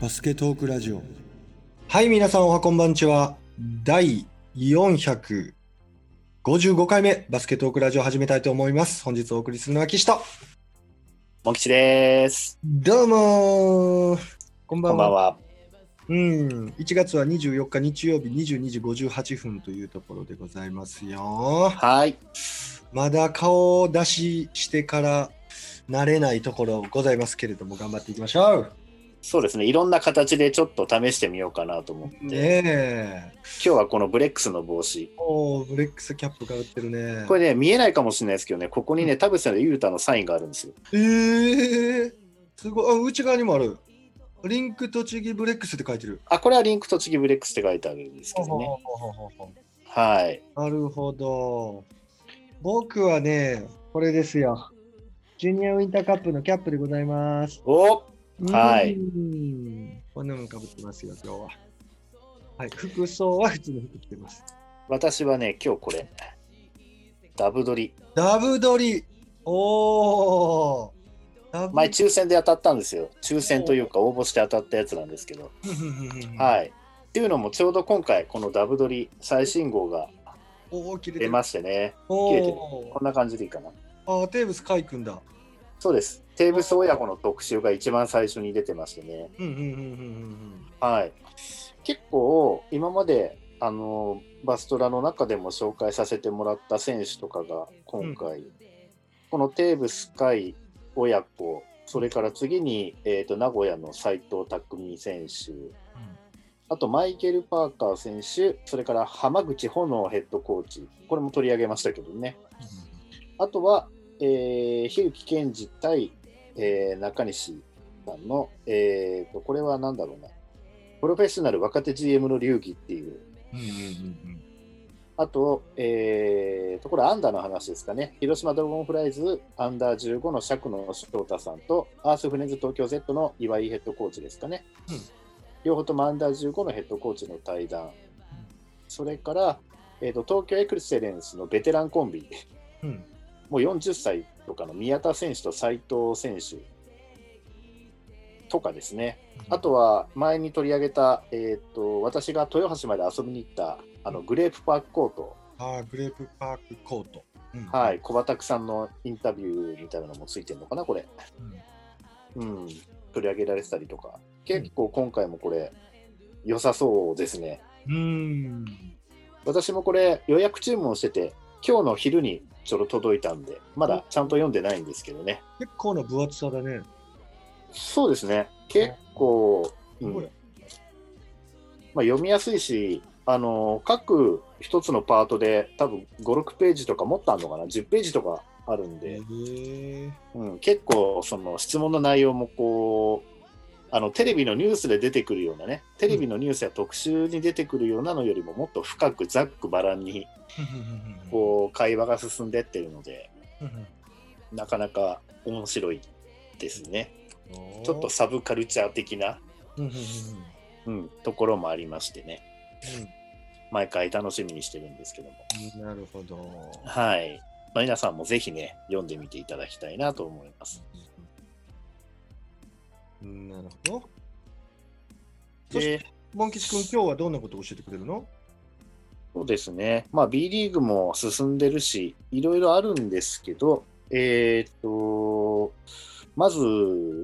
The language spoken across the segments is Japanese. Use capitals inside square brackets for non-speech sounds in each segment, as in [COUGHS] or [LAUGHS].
バスケトークラジオはい、皆さんおはこんばんちは。第455回目、バスケトークラジオを始めたいと思います。本日お送りするのは岸と。モン吉です。どうもーこんばんは。こんばんは。うん、1月は24日日曜日22時58分というところでございますよ。はい。まだ顔を出ししてから慣れないところございますけれども、頑張っていきましょう。そうですね。いろんな形でちょっと試してみようかなと思って、ねえ。今日はこのブレックスの帽子。おー、ブレックスキャップかぶってるね。これね、見えないかもしれないですけどね、ここにね、田臥さんのユータのサインがあるんですよ。えー、すごい。あ、内側にもある。リンク栃木ブレックスって書いてる。あ、これはリンク栃木ブレックスって書いてあるんですけどね。はい。なるほど。僕はね、これですよ。ジュニアウィンターカップのキャップでございます。おはいうんこんなもんかぶってますよ、今日は。はい、服装は普通の服着てます。私はね、今日これ、ダブドリ。ダブドリ。おー。ダブ前、抽選で当たったんですよ。抽選というか、応募して当たったやつなんですけど。い。はい。っていうのも、ちょうど今回、このダブドリ最新号が出る。ましてね。お切れてるーこんな感じでいいかな。あー、テーブス海君だ。そうです。テーブス親子の特集が一番最初に出てましてね。うんうんうんうんうんはい。結構、今まで、あの、バストラの中でも紹介させてもらった選手とかが、今回、このテーブス海親子、それから次に、えー、と名古屋の斎藤匠選手、あとマイケル・パーカー選手、それから浜口炎ヘッドコーチ、これも取り上げましたけどね。あとは、えー、樋木健二対、えー中西さんの、えー、とこれは何だろうな、プロフェッショナル若手 GM の流儀っていう、うんうんうんあと、えー、とこれアンダーの話ですかね、広島ドラゴンフライズアンダー15の釈野翔太さんと、アースフレンズ東京 Z の岩井ヘッドコーチですかね、うん。両方ともアンダー15のヘッドコーチの対談、それから、えー、と東京エクセレンスのベテランコンビ、うん。もう40歳とかの宮田選手と斉藤選手とかですね、あとは前に取り上げた、えー、と私が豊橋まで遊びに行ったあのグレープパークコート、ああ、グレープパークコート。うん。はい、小畑さんのインタビューみたいなのもついてるのかな、これ。うん。うん、取り上げられてたりとか、結構今回もこれ、良さそうですね。うーん。私もこれ、予約注文してて、今日の昼にちょろ届いたんで、まだちゃんと読んでないんですけどね。結構な分厚さだね。そうですね、結構、うん。まあ、読みやすいし、あの各一つのパートで多分5、6ページとかもっとあるのかな、10ページとかあるんで。うん、結構その質問の内容もこうあのテレビのニュースで出てくるようなねテレビのニュースや特集に出てくるようなのよりももっと深くざっくばらんにこう会話が進んでってるのでなかなか面白いですね。ちょっとサブカルチャー的な、うん。ところもありましてね。うん毎回楽しみにしてるんですけども。うん。なるほど。はい、まあ、皆さんもぜひね読んでみていただきたいなと思います。うんなるほど。そしてでモン吉君、今日はどんなことを教えてくれるの？そうですね、まあ、B リーグも進んでるし、いろいろあるんですけど、えーっと、まず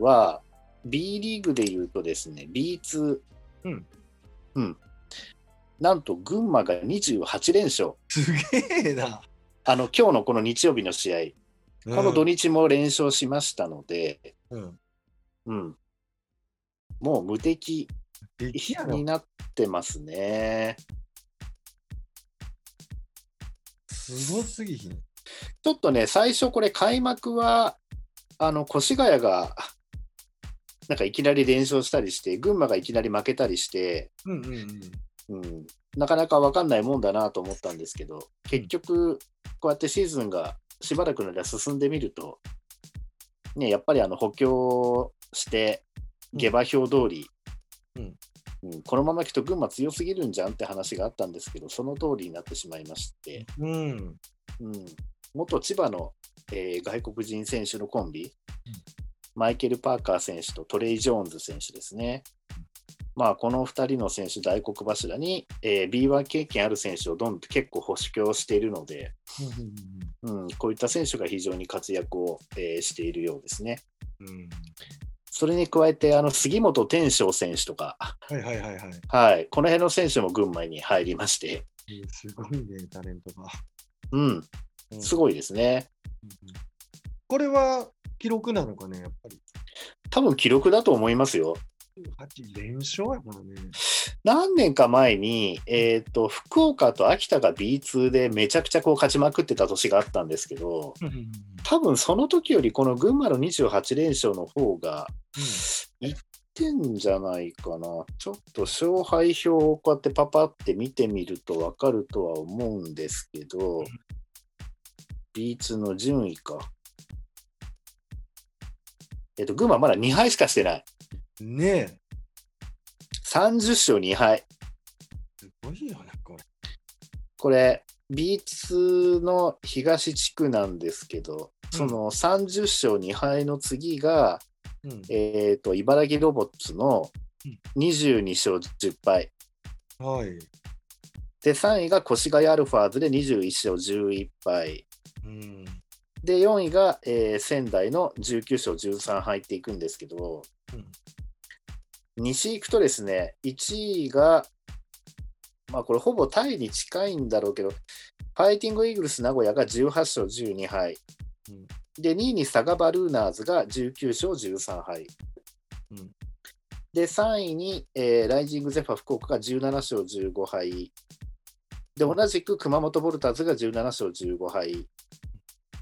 は B リーグで言うとですね、B2、うん。うん。なんと群馬が28連勝。すげえな。あの、今日のこの日曜日の試合、この土日も連勝しましたので、うん。うん。もう無敵。になってますね。すごすぎひん。ちょっとね、最初これ開幕は、あの、越谷が、なんかいきなり連勝したりして、群馬がいきなり負けたりして、うんうんうん。うん、なかなか分かんないもんだなと思ったんですけど、結局、こうやってシーズンがしばらくの間進んでみると、ね、やっぱりあの補強して、下馬評通り、うん。うん。このままいくと群馬強すぎるんじゃんって話があったんですけど、その通りになってしまいまして、うん。うん、元千葉の、えー外国人選手のコンビ、マイケル・パーカー選手とトレイ・ジョーンズ選手ですね。まあ、この2人の選手、大黒柱に、えー B1 経験ある選手をどんどん結構保守強しているので、うん、こういった選手が非常に活躍を、えーしているようですね。うんそれに加えて、あの杉本天翔選手とか、はいはいはいはい。はい、この辺の選手も群馬に入りまして、うんすごいね、タレントが。うん、うんすごいですね。うんこれは記録なのかね、やっぱり。多分記録だと思いますよ。8連勝やからね。何年か前に、えー、と福岡と秋田が B2 でめちゃくちゃこう勝ちまくってた年があったんですけど、多分その時よりこの群馬の28連勝の方がいってんじゃないかな。ちょっと勝敗表をこうやってパパって見てみると分かるとは思うんですけど、B2 の順位か。えっ、と、群馬まだ2敗しかしてない。ねえ。30勝2敗。すごいよね、これ。これ B2 の東地区なんですけど、うんその30勝2敗の次が、うんえー、と茨城ロボッツの22勝10敗。はい。で、3位が越谷アルファーズで21勝11敗。うん。で、4位が、えー仙台の19勝13敗っていくんですけど、西行くとですね、1位が、まあこれほぼタイに近いんだろうけど、ファイティングイーグルス名古屋が18勝12敗。うんで、2位に佐賀バルーナーズが19勝13敗。うんで、3位に、えーライジングゼファ福岡が17勝15敗。で、同じく熊本ボルターズが17勝15敗。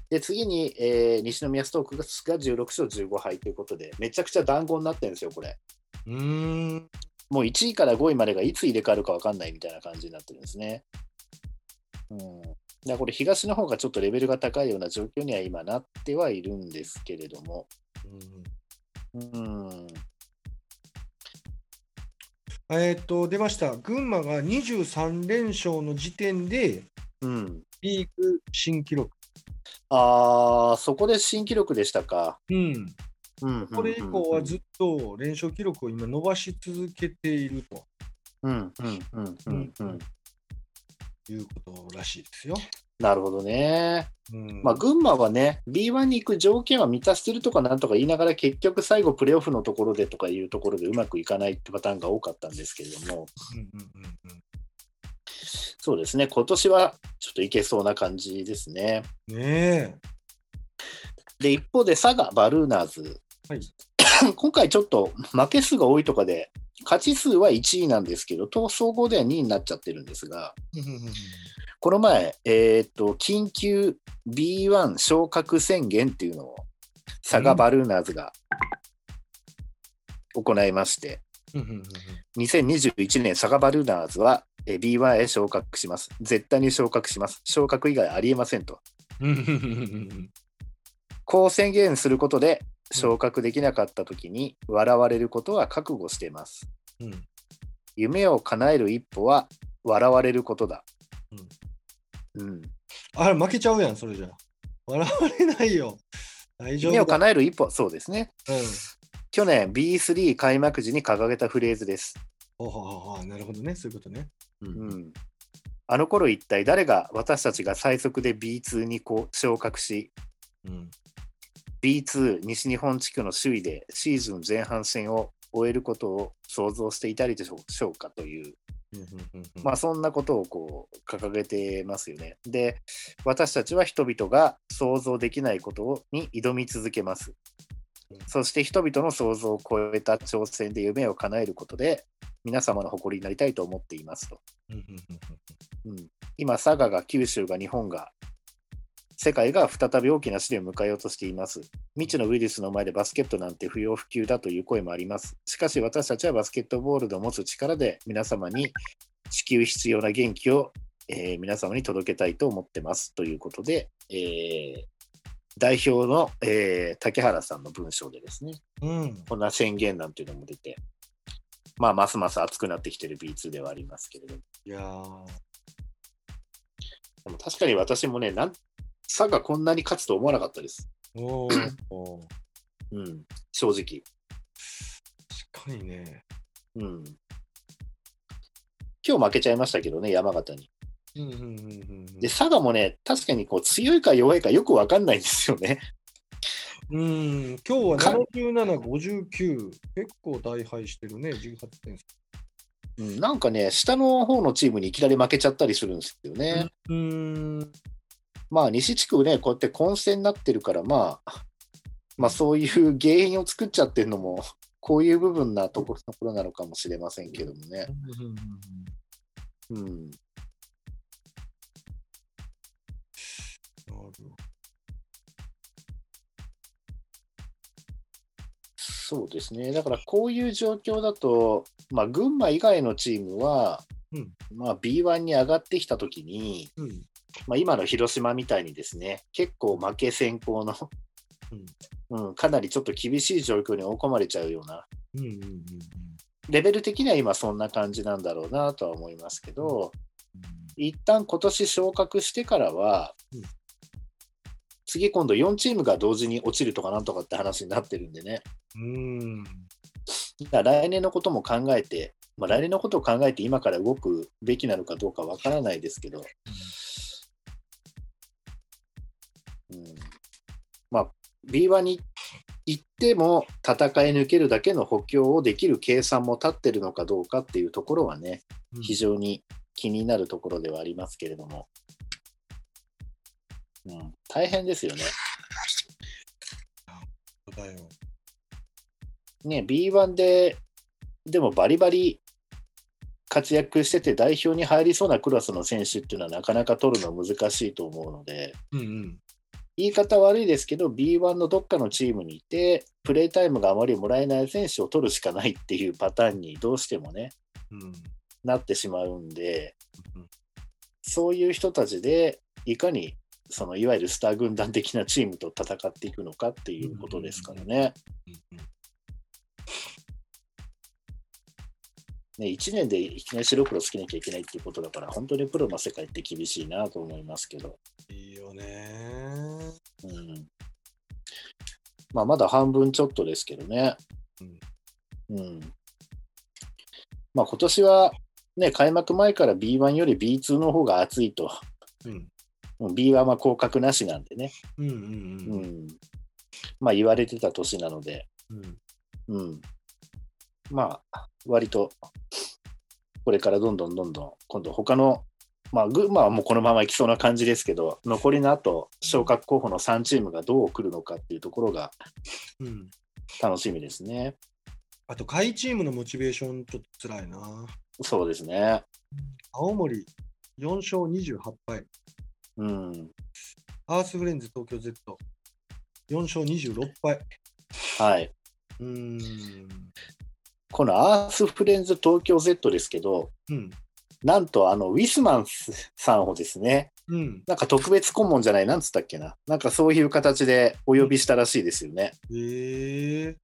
で、次に、えー西宮ストークが16勝15敗ということで、めちゃくちゃ団子になってるんですよ、これ。うーん。もう1位から5位までがいつ入れ替わるか分かんないみたいな感じになってるんですね。うん、だこれ、東の方がちょっとレベルが高いような状況には今なってはいるんですけれども。うん、えーっと、出ました。群馬が23連勝の時点で、うん、リーグ新記録。あー、そこで新記録でしたか。うん。うん、これ以降はずっと連勝記録を今伸ばし続けているとうん、うん、うん、うん、うん。いうことらしいですよ。なるほどね。うんまあ、群馬はね、B1 に行く条件は満たしてるとかなんとか言いながら、結局最後、プレーオフのところでとかいうところでうまくいかないってパターンが多かったんですけれども、そうですね、今年はちょっといけそうな感じですね。うん、ねで、一方で佐賀バルーナーズ。はい [COUGHS] 今回ちょっと負け数が多いとかで、勝ち数は1位なんですけど、と総合では2位になっちゃってるんですが、え。この前、えっ、と、緊急 B1 昇格宣言っていうのを佐賀バルーナーズが行いまして、2021年佐賀バルーナーズはえー B1 へ昇格します。絶対に昇格します。昇格以外ありえませんと。こう宣言することで昇格できなかった時に笑われることは覚悟しています。夢を叶える一歩は笑われることだ。うん、あれ、負けちゃうやん、それじゃ。笑われないよ。大丈夢を。叶える一歩、そうですね。うん。去年 B3 開幕時に掲げたフレーズです。ほうほうなるほどね、そういうことね。う。うんん、あの頃一体誰が私たちが最速で B2 にこう昇格し、うん。B2 西日本地区の首位でシーズン前半戦を終えることを想像していたりでしょうかという、まあそんなことをこう掲げてますよね。で、私たちは人々が想像できないことに挑み続けますうん。そして人々の想像を超えた挑戦で夢を叶えることで皆様の誇りになりたいと思っていますと。うん、今、佐賀が九州が日本が世界が再び大きな試練を迎えようとしています。未知のウイルスの前でバスケットなんて不要不急だという声もあります。しかし私たちはバスケットボールの持つ力で皆様に地球必要な元気を、えー皆様に届けたいと思ってますということで、えー代表の、えー竹原さんの文章でですね、うん。こんな宣言なんていうのも出て、まあ、ますます熱くなってきてる B2 ではありますけれども。いやーでも確かに私もね、なん佐賀こんなに勝つと思わなかったです。お [CLEARS THROAT] うん、正直。確かにね。うん。今日負けちゃいましたけどね、山形に。うんうんうんうんうんで、佐賀もね、確かにこう強いか弱いかよくわかんないんですよね。うん、今日はか77、59、結構大敗してるね、18点差。うん、なんかね、下の方のチームにいきなり負けちゃったりするんですよね。うん、まあ、西地区ね、こうやって混戦になってるから、まあ、まあ、そういう原因を作っちゃってるのも、こういう部分なところなのかもしれませんけどもね。うん。そうですね。だから、こういう状況だと、まあ、群馬以外のチームは、うんまあ、B1 に上がってきたときに、うんまあ、今の広島みたいにですね、結構負け先行の、うん、かなりちょっと厳しい状況に追い込まれちゃうような、うんうんうんレベル的には今そんな感じなんだろうなとは思いますけど、一旦今年昇格してからは、うん。次今度4チームが同時に落ちるとかなんとかって話になってるんでね、うん。だから来年のことも考えて、まあ、来年のことを考えて今から動くべきなのかどうかわからないですけど、まあ B1 に行っても戦い抜けるだけの補強をできる計算も立ってるのかどうかっていうところはね、うん。非常に気になるところではありますけれども、うん、大変ですよね。ね、B1 で、でもバリバリ活躍してて代表に入りそうなクラスの選手っていうのはなかなか取るの難しいと思うので、うんうん言い方悪いですけど、B1 のどっかのチームにいて、プレータイムがあまりもらえない選手を取るしかないっていうパターンにどうしてもね、うん。なってしまうんでうん、そういう人たちでいかにそのいわゆるスター軍団的なチームと戦っていくのかっていうことですからね。うんね、1年でいきなり白黒つけなきゃいけないっていうことだから、本当にプロの世界って厳しいなと思いますけど、いいよね。うん。まあ、まだ半分ちょっとですけどね。うん。まあ、今年は、ね、開幕前から B1 より B2 の方が熱いと、うん。うん B1 は降格なしなんでね、うんうんううん。ん。まあ、言われてた年なので、うん。うん、まあ、割と、これからどんどんどんどん、今度他の、まあ、群馬はもうこのままいきそうな感じですけど、残りのあと、昇格候補の3チームがどう来るのかっていうところがうん楽しみですね。あと、下位チームのモチベーションちょっと辛いな。そうですね。青森4勝28敗。うん。アースフレンズ東京 Z。4勝26敗。はい。うーん。このアースフレンズ東京 Z ですけど、うん。なんとあの、ウィスマンスさんをですね、うん。なんか特別顧問じゃない、なんつったっけな。なんかそういう形でお呼びしたらしいですよね。ええ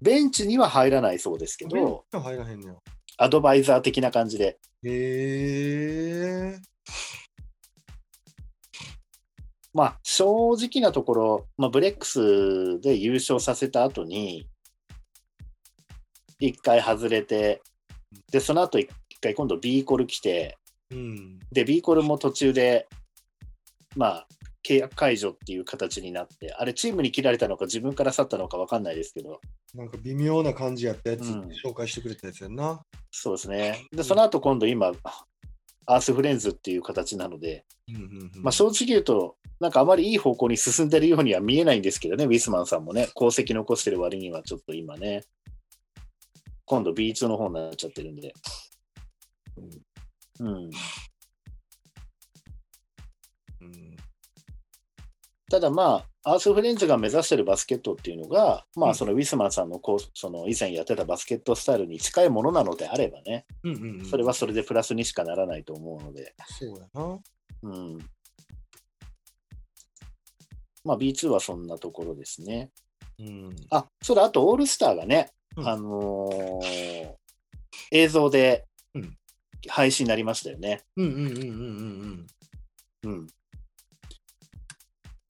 ベンチには入らないそうですけー。ど、入らへんねや。アドバイザー的な感じで。へえまあ、正直なところ、まあ、ブレックスで優勝させた後に、一回外れて、で、その後一回今度 B コル来て、うん。で、B コルも途中で、まあ、契約解除っていう形になって、あれ、チームに切られたのか、自分から去ったのか分かんないですけど、なんか微妙な感じやったやつ、うん紹介してくれたやつやんな。そうですね。で、その後今度今、アースフレンズっていう形なので、うんうんうんまあ、正直言うと、なんかあまりいい方向に進んでるようには見えないんですけどね、ウィスマンさんもね、功績残してる割にはちょっと今ね、今度 B2 の方になっちゃってるんで。うん、うんただまあ、アースフレンズが目指してるバスケットっていうのが、まうんあ、そのウィスマンさんのこうその以前やってたバスケットスタイルに近いものなのであればね、うんうんうんそれはそれでプラスにしかならないと思うので、そうやな。うん。まあ、B2 はそんなところですね。うん。あ、そうだ、あとオールスターがね、うんあのー映像でうん配信になりましたよね。うんうんうんうんうんうん。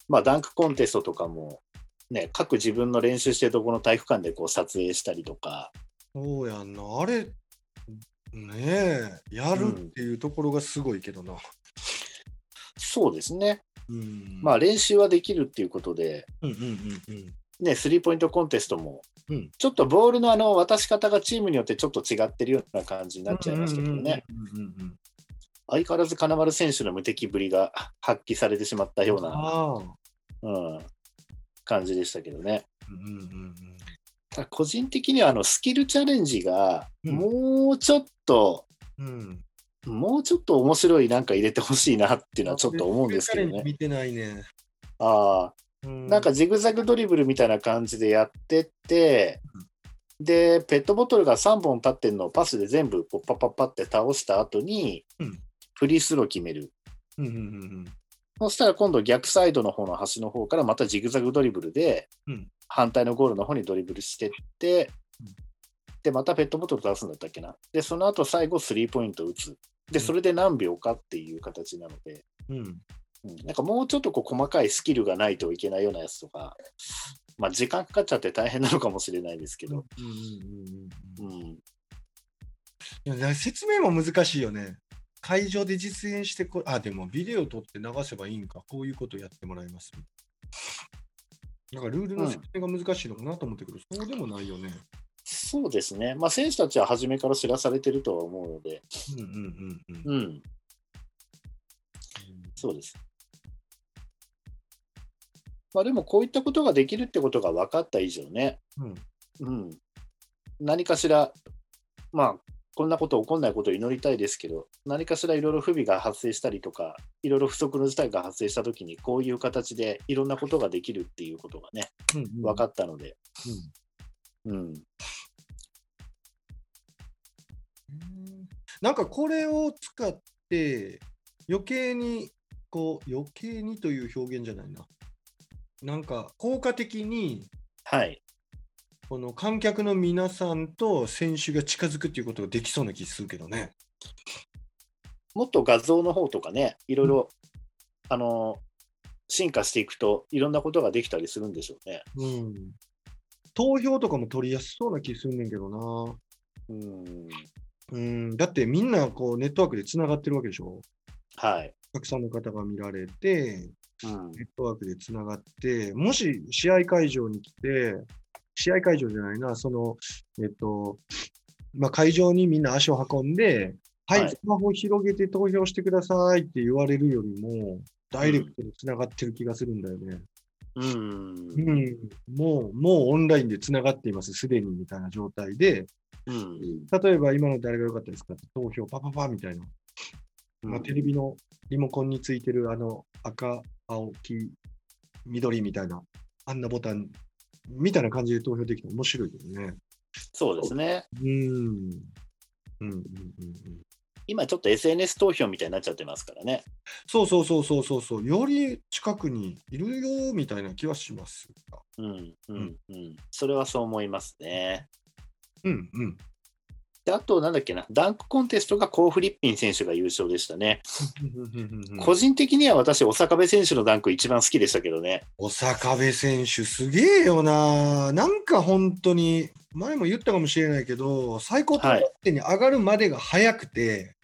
まあ、ダンクコンテストとかも、ね、各自分の練習してるところの体育館でこう撮影したりとか、うん。そうやんな。あれ、ねえ、やるっていうところがすごいけどな。そうですね。うん。まあ練習はできるっていうことで、うんうんうんうん。ね、スリーポイントコンテストも、うんちょっとボールのあの渡し方がチームによってちょっと違ってるような感じになっちゃいましたけどね。相変わらず金丸選手の無敵ぶりが発揮されてしまったような。うん、感じでしたけどね。うんうんうんただ個人的にはあのスキルチャレンジがうんもうちょっと、うん。うん。もうちょっと面白いなんか入れてほしいなっていうのはちょっと思うんですけどね。見てないね。ああ、うんなんかジグザグドリブルみたいな感じでやってって、で、ペットボトルが3本立ってるのをパスで全部こうパッパッパって倒した後にうん、フリースロー決める。うんうんうんそしたら今度逆サイドの方の端の方からまたジグザグドリブルでうん反対のゴールの方にドリブルしてってうん、で、またペットボトル出すんだったっけな。で、その後最後スリーポイント打つ。で、それで何秒かっていう形なので、うん。うん。うんなんかもうちょっとこう細かいスキルがないといけないようなやつとか、まあ時間かかっちゃって大変なのかもしれないですけど、説明も難しいよね。会場で実演してこ、あ、でもビデオ撮って流せばいいんか。こういうことやってもらいます。だからルールの説明が難しいのかなと思ってくる。そうでもないよね。そうですね。まあ選手たちは初めから知らされてるとは思うので、うんうんうんうん。うん、そうです。まあでもこういったことができるってことが分かった以上ね、うん。うん、何かしら、まあ、こんなこと起こんないことを祈りたいですけど、何かしらいろいろ不備が発生したりとか、いろいろ不足の事態が発生したときに、こういう形でいろんなことができるっていうことがね、うんうん。分かったので、うん。うん、なんかこれを使って余計にこう余計にという表現じゃないな。なんか効果的にはい。この観客の皆さんと選手が近づくっていうことができそうな気するけどね。もっと画像の方とかね、いろいろ、あの、進化していくと、いろんなことができたりするんでしょうね。うん。投票とかも取りやすそうな気すんねんけどな。うん。うん。だってみんなこうネットワークでつながってるわけでしょ。はい。たくさんの方が見られて、うん。ネットワークでつながって、もし試合会場に来て、試合会場じゃないな、その、えっと、まあ、会場にみんな足を運んで、はい、はいスマホを広げて投票してくださいって言われるよりも、ダイレクトにつながってる気がするんだよね。うんう。ん、もう、もうオンラインでつながっています、すでにみたいな状態で、うん。例えば今の誰が良かったですかって投票パパパみたいな、まあ、テレビのリモコンについてるあの赤、青、黄、緑みたいな、あんなボタンみたいな感じで投票できたら面白いけどね。そうですね。うん。うんうんうんうん今ちょっと SNS 投票みたいになっちゃってますからね。そうそうそうそうそうそう。より近くにいるよみたいな気はしますが。うん。うん。うん。それはそう思いますね。うんうん。であと、なんだっけな、ダンクコンテストがコー・フリッピン選手が優勝でしたね。個人的には私、小坂部選手のダンク一番好きでしたけどね。小坂部選手、すげえよな。なんか本当に、前も言ったかもしれないけど、最高得点に上がるまでが速くて、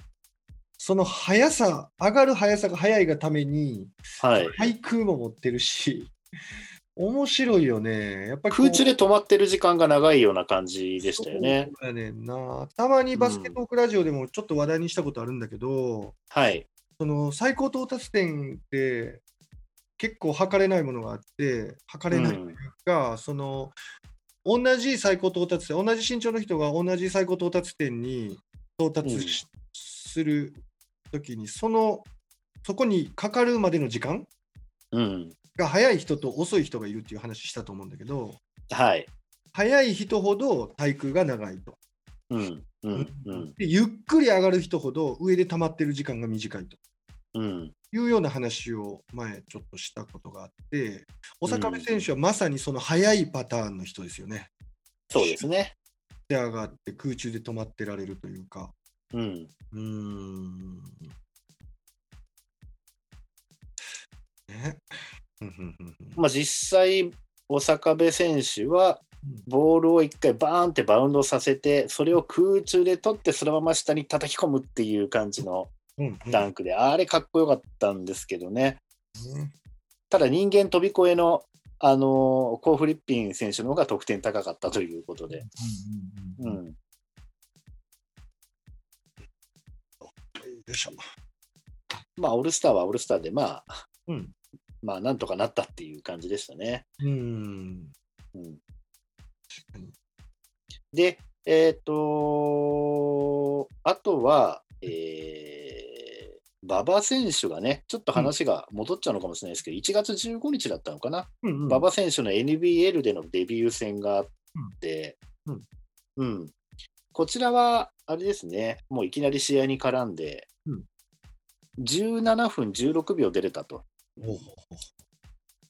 その速さ、上がる速さが速いがために、はい。対空も持ってるし、面白いよね。やっぱ空中で止まってる時間が長いような感じでしたよね。そうやねんな。たまにバスケトークラジオでもちょっと話題にしたことあるんだけど、はい。その最高到達点って結構測れないものがあって、測れないというか、その同じ最高到達点、同じ身長の人が同じ最高到達点に到達しするときに、そのそこにかかるまでの時間うん。が早い人と遅い人がいるっていう話したと思うんだけど、はい。早い人ほど対空が長いと。うん。うん。うん。でゆっくり上がる人ほど上で溜まってる時間が短いとうん。いうような話を前ちょっとしたことがあって、小坂部選手はまさにその速いパターンの人ですよね。そうですね。で上がって空中で止まってられるというか。うん。うーん。ね。うんうんうんうんまあ実際、小坂部選手はボールを一回バーンってバウンドさせて、それを空中で取って、そのまま下に叩き込むっていう感じのうんダンクで、あれかっこよかったんですけどね。うんただ人間飛び越えの、あのーコー・フリッピン選手の方が得点高かったということで。うんうんうんうん。よいしょ。まあ、オールスターはオールスターで、まあ、うんまあ、なんとかなったっていう感じでしたね。うん。うん。で、えっ、とあとは、えー、馬場選手がね、ちょっと話が戻っちゃうのかもしれないですけど、1月15日だったのかな、うんうん。馬場選手の NBL でのデビュー戦があって、うん。うん。こちらは、あれですね、もういきなり試合に絡んで、うん。17分16秒出れたと。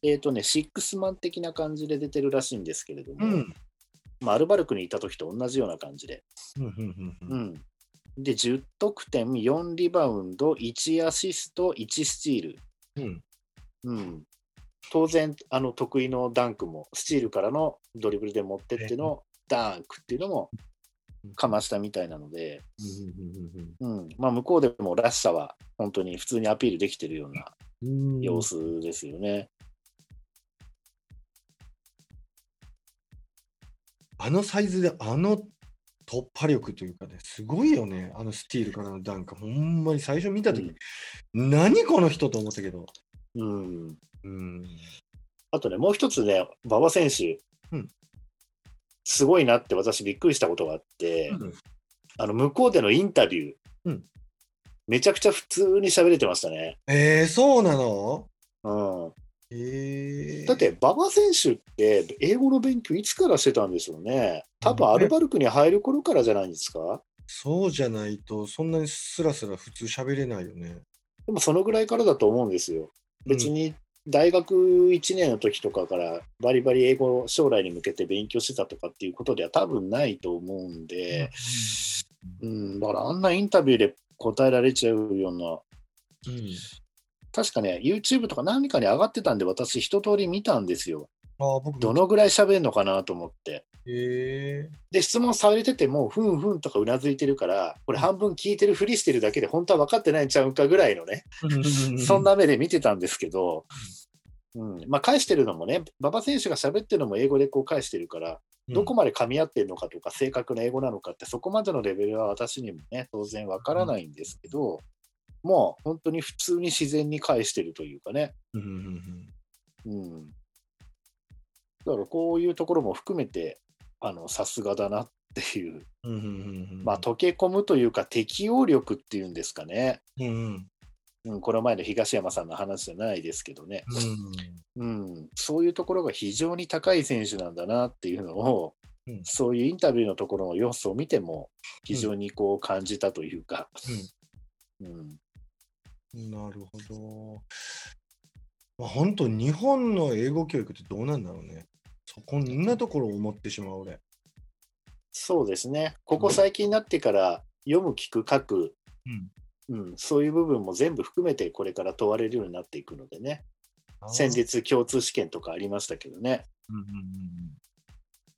えっ、とね、シックスマン的な感じで出てるらしいんですけれども、うん。まあ、アルバルクにいた時と同じような感じで。うんで、10得点、4リバウンド、1アシスト、1スチール。うん。うん、当然あの、得意のダンクも、スチールからのドリブルで持ってってのダンクっていうのもかましたみたいなので、うんまあ、向こうでもらしさは本当に普通にアピールできてるような様子ですよね。あのサイズであの突破力というかね、すごいよね、あのスティールからのダンク。ほんまに最初見たとき、何この人と思ったけど。うん、うん。あとね、もう一つね、馬場選手、うん。すごいなって私びっくりしたことがあって、あの向こうでのインタビュー、うんめちゃくちゃ普通に喋れてましたね。えー、そうなの？うん、えー、だって、馬場選手って英語の勉強いつからしてたんでしょうね？多分アルバルクに入る頃からじゃないんですか？そうじゃないと、そんなにスラスラ普通喋れないよね。でもそのぐらいからだと思うんですよ。別に大学1年の時とかからバリバリ英語を将来に向けて勉強してたとかっていうことでは多分ないと思うんで、うん、だからあんなインタビューで答えられちゃうような、うん。確かね、YouTube とか何かに上がってたんで私一通り見たんですよ。ああ、僕どのぐらい喋るのかなと思って。えで、質問されてても、ふんふんとかうなずいてるから、これ半分聞いてるふりしてるだけで本当は分かってないんちゃうかぐらいのね、ー、そんな目で見てたんですけど、うん、まあ返してるのもね、馬場選手が喋ってるのも英語でこう返してるから、どこまで噛み合ってるのかとか、正確な英語なのかって、そこまでのレベルは私にもね、当然わからないんですけど、もう本当に普通に自然に返してるというかね、うんうん。だからこういうところも含めて、あの、さすがだなっていう、まあ、溶け込むというか、適応力っていうんですかね。うんうんうん、この前の東山さんの話じゃないですけどね、うん、そういうところが非常に高い選手なんだなっていうのを、うん。そういうインタビューのところの要素を見ても、非常にこう感じたというか、うん。うん。なるほど。まあ、本当、日本の英語教育ってどうなんだろうね。そこんなところを思ってしまう俺。そうですね、ここ最近になってから、読む、聞く、書く、うん、そういう部分も全部含めて、これから問われるようになっていくのでね、先日、共通試験とかありましたけどね、うんうん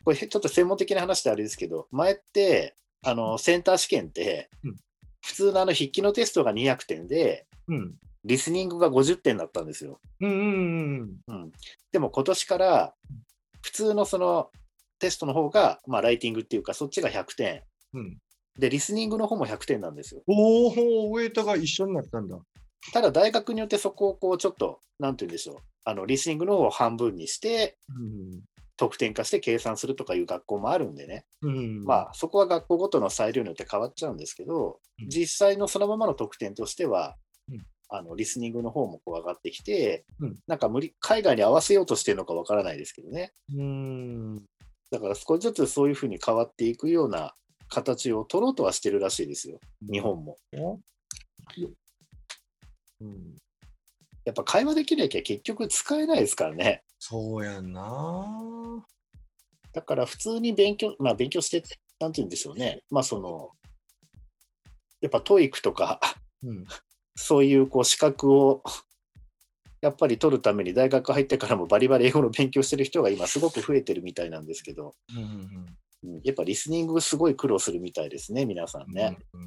これちょっと専門的な話であれですけど、前って、あのセンター試験ってうん、普通のあの筆記のテストが200点で、うんうん。リスニングが50点だったんですよ。うんうんうんうん、でも今年から、普通のそのテストの方が、まあ、ライティングっていうか、そっちが100点。うんで、リスニングの方も100点なんですよ。おお、ウェイトが一緒になったんだ。ただ、大学によってそこをこうちょっと、なんて言うんでしょう、あのリスニングの方を半分にして、うん。得点化して計算するとかいう学校もあるんでね、うん。まあ、そこは学校ごとの裁量によって変わっちゃうんですけど、うん。実際のそのままの得点としては、うん。あのリスニングの方もこう上がってきて、うん。なんか無理海外に合わせようとしてるのかわからないですけどね。うん。だから少しずつそういうふうに変わっていくような形を取ろうとはしてるらしいですよ、日本も。うんやっぱ会話できなきゃ結局使えないですからね。そうやんな。だから普通に勉強、まあ勉強して、なんて言うんでしょうね。まあその、やっぱ TOEIC とか、うんそういうこう資格をやっぱり取るために大学入ってからもバリバリ英語の勉強してる人が今すごく増えてるみたいなんですけど、うんうんうん、やっぱリスニングすごい苦労するみたいですね、皆さんね。うんう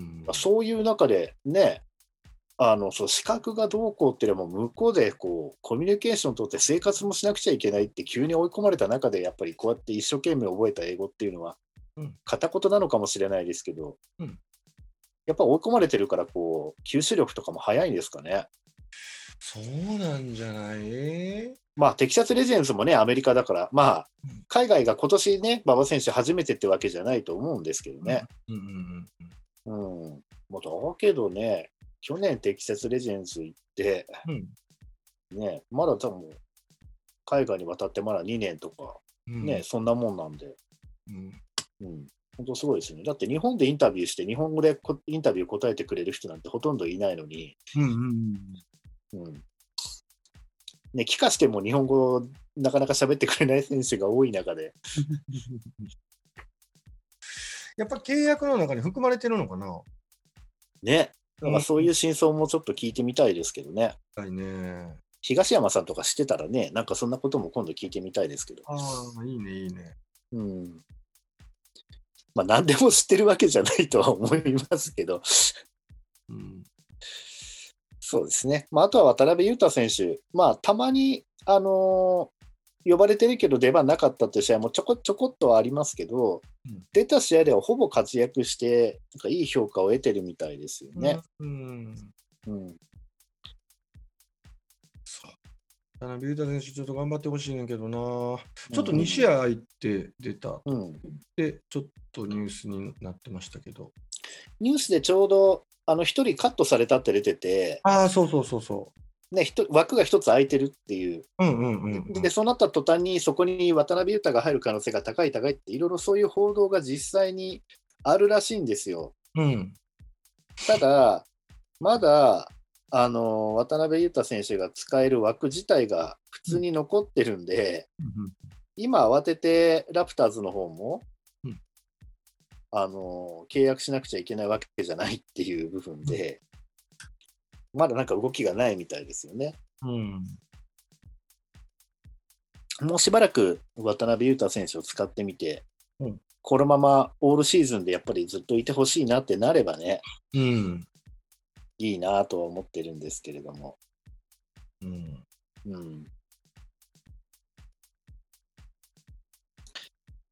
んそういう中でね、あのそう資格がどうこうっていうのも向こうでこうコミュニケーションを取って生活もしなくちゃいけないって急に追い込まれた中でやっぱりこうやって一生懸命覚えた英語っていうのはうん片言なのかもしれないですけど、うんやっぱ追い込まれてるからこう吸収力とかも早いんですかね。そうなんじゃない？まあテキサス・レジェンズもねアメリカだからまあうん海外が今年ね馬場選手初めてってわけじゃないと思うんですけどね。うんうんうんだけどね去年テキサス・レジェンズ行ってうん。ねまだ多分海外に渡ってまだ2年とかうん。ね、そんなもんなんで、うん。うん、本当すごいですね。だって日本でインタビューして、日本語でこインタビュー答えてくれる人なんてほとんどいないのに、うんうんうんね、帰化しても日本語なかなか喋ってくれない選手が多い中で、[LAUGHS] やっぱ契約の中に含まれてるのかな？ね、だからそうういう真相もちょっと聞いてみたいですけどね。はいね。東山さんとか知ってたらね、なんかそんなことも今度聞いてみたいですけど。ああ、いいね、いいね。うん。まあ何でも知ってるわけじゃないとは思いますけど、うん。そうですね。まあ、あとは渡辺裕太選手、まあ、たまに、あのー呼ばれてるけど出番なかったっていう試合もちょこちょこっとはありますけど、うん出た試合ではほぼ活躍して、なんかいい評価を得てるみたいですよね。うん。うん。田辺裕太選手、ちょっと頑張ってほしいねんけどな。ちょっと2試合入って出たうん。で、ちょっとニュースになってましたけど。ニュースでちょうど、あの、一人カットされたって出てて、ああ、そうそうそうそね、ひと枠が一つ空いてるっていう。う。うんうんうんうん。で、そうなった途端に、そこに渡辺裕太が入る可能性が高い高いって、いろいろそういう報道が実際にあるらしいんですよ。うん。ただ、まだ、あの渡辺裕太選手が使える枠自体が普通に残ってるんで、今、慌ててラプターズの方も、うんあの契約しなくちゃいけないわけじゃないっていう部分で、まだなんか動きがないみたいですよね。うん。もうしばらく渡辺裕太選手を使ってみて、うんこのままオールシーズンでやっぱりずっといてほしいなってなればね、うん。いいなとは思ってるんですけれども。うん。うん、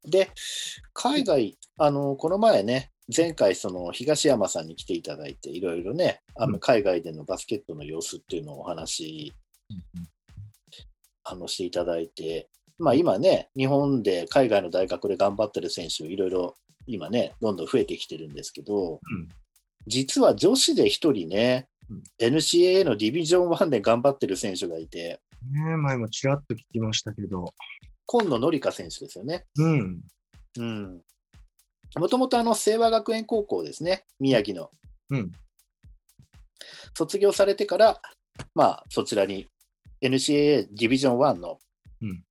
で、海外、あのこの前ね、前回、その東山さんに来ていただいて、いろいろね、あのうん。海外でのバスケットの様子っていうのをお話あのしていただいて、まあ、今ね、日本で海外の大学で頑張ってる選手、いろいろ今ね、どんどん増えてきてるんですけど、うん。実は女子で一人ねうん。NCAA のディビジョン1で頑張ってる選手がいて、ねえ、前もちらっと聞きましたけど。今野紀香選手ですよね。うん。うん。もともとあの、清和学園高校ですね、宮城の。うん。卒業されてから、まあ、そちらに NCAA Division 1の、うん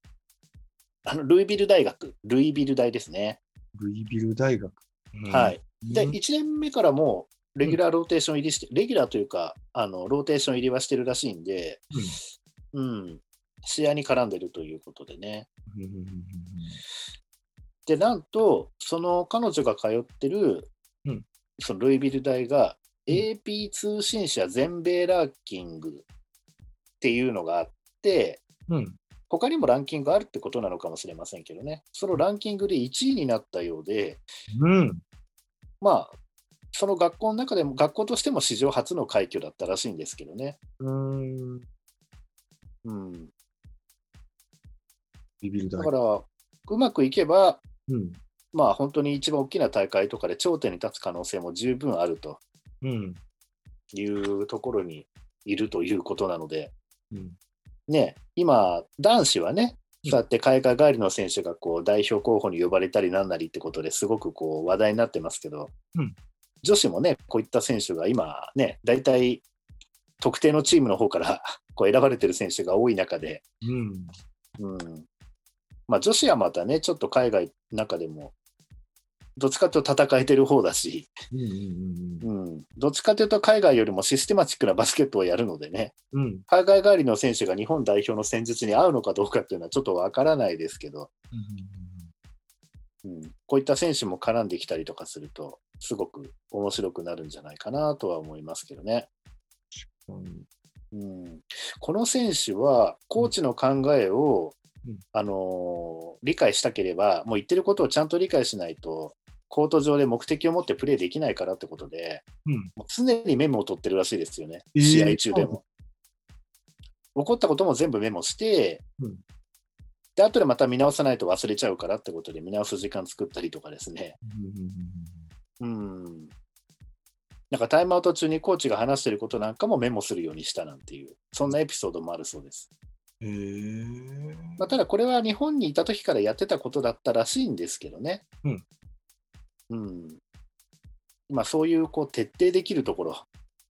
あのルイビル大学、ルイビル大ですね。ルイビル大学。うんはい。で、うん1年目からもう、レギュラーローテーション入りして、レギュラーというか、あのローテーション入りはしてるらしいんで、うん、試合に絡んでるということでね。で、なんと、その彼女が通ってる、うんそのルイビル大が、うん AP 通信社全米ランキングっていうのがあって、うんうん。他にもランキングがあるってことなのかもしれませんけどね、そのランキングで1位になったようで、うん。まあ、その学校の中でも、学校としても史上初の快挙だったらしいんですけどね。うん。うん、ビ。だから、うまくいけば、うん。まあ、本当に一番大きな大会とかで頂点に立つ可能性も十分あるとうん。いうところにいるということなので、うん。ね、今、男子はね、うんそうやって海外帰りの選手がこう代表候補に呼ばれたりなんなりってことですごくこう話題になってますけど、うん女子もね、こういった選手が今ね、大体特定のチームの方からこう選ばれてる選手が多い中で、うん。うんまあ、女子はまたね、ちょっと海外の中でもどっちかというと戦えてる方だし、どっちかというと海外よりもシステマチックなバスケットをやるのでね、うん。うん海外帰りの選手が日本代表の戦術に合うのかどうかっていうのはちょっとわからないですけど、うん、こういった選手も絡んできたりとかすると、すごく面白くなるんじゃないかなとは思いますけどね。うんうん、この選手は、コーチの考えを、うんあのー理解したければ、もう言ってることをちゃんと理解しないと、コート上で目的を持ってプレーできないからってことで、うんもう常にメモを取ってるらしいですよね、えー試合中でも。起こったことも全部メモして、うんで後でまた見直さないと忘れちゃうからってことで見直す時間作ったりとかですね。うん。なんかタイムアウト中にコーチが話してることなんかもメモするようにしたなんていう、そんなエピソードもあるそうです。へえまあ、ただこれは日本にいた時からやってたことだったらしいんですけどね。うん。うん。まあそういうこう徹底できるところ。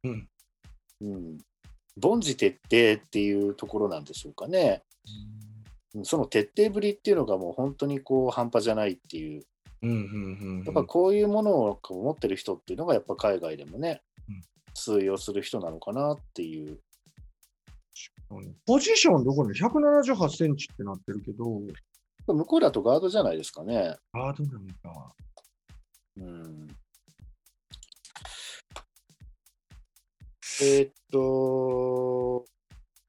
うんうん。凡事徹底っていうところなんでしょうかね。うんその徹底ぶりっていうのがもう本当にこう半端じゃないっていう。うんうんうんやっぱこういうものを持ってる人っていうのがやっぱ海外でもねうん、通用する人なのかなっていう。うん。ポジションどこに？178センチってなってるけど、向こうだとガードじゃないですかね。ガードなのか。うん。えーっと、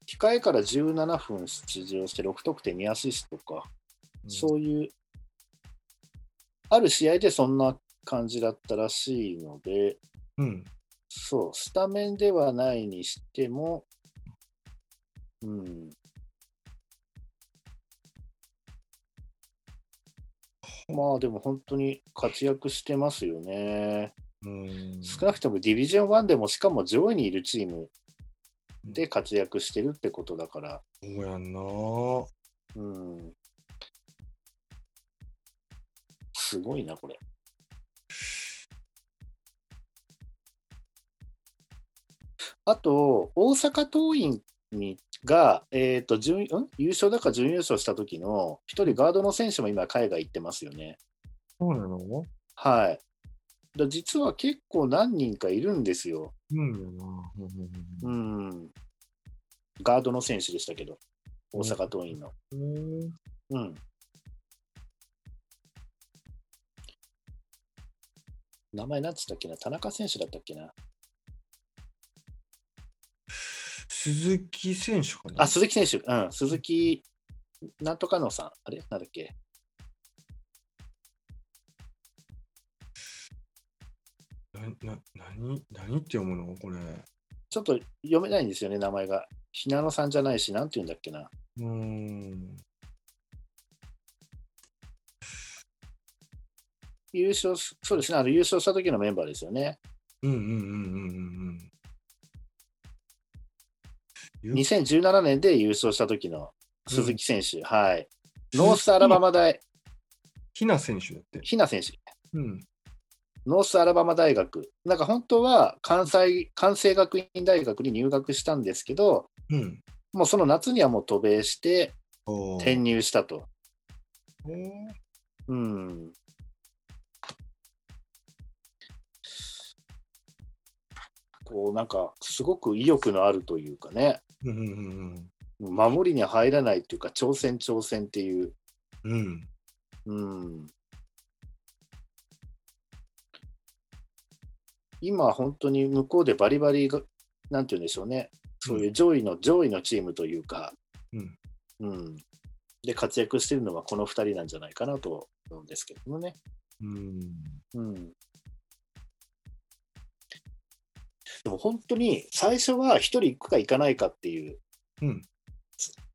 控えから17分出場して6得点2アシストか、そういう、ある試合でそんな感じだったらしいので、うん。そう、スタメンではないにしても、うん、まあでも本当に活躍してますよね。うん。少なくともディビジョン1でもしかも上位にいるチームで活躍してるってことだから、そうやんな。うん、すごいな、これ。あと、大阪桐蔭にが、えーと準ん？優勝だか準優勝した時の一人ガードの選手も今、海外行ってますよね。そうなの？はい。だ実は結構何人かいるんですよ。うん。うん。ガードの選手でしたけど、大阪桐蔭の。うん。うん。名前なんつったっけな？田中選手だったっけな？鈴木選手かな？あ、鈴木選手。うん。鈴木、なんとかのさん。あれ？なんだっけ？な、な、何、何って読むの？これ。ちょっと読めないんですよね、名前が。ひなのさんじゃないし、なんて言うんだっけな。うーん。優勝す、そうですね、あの優勝した時のメンバーですよね。うんうんうんうんうんうん。2017年で優勝した時の鈴木選手。はい。ノースアラバマ大、ひな選手だって。ひな選手。うん。ノースアラバマ大学。なんか本当は関西、関西学院大学に入学したんですけど、うん。もうその夏にはもう渡米して転入したと。うん。こうなんかすごく意欲のあるというかね、うんうん守りに入らないというか挑戦挑戦っていう、うんうん。うん。今本当に向こうでバリバリが、なんて言うんでしょうね、そういう上位の、上位のチームというか、うんうん。で活躍してるのはこの2人なんじゃないかなと思うんですけどもね。うん。うん。でも本当に最初は1人行くか行かないかっていう、うん。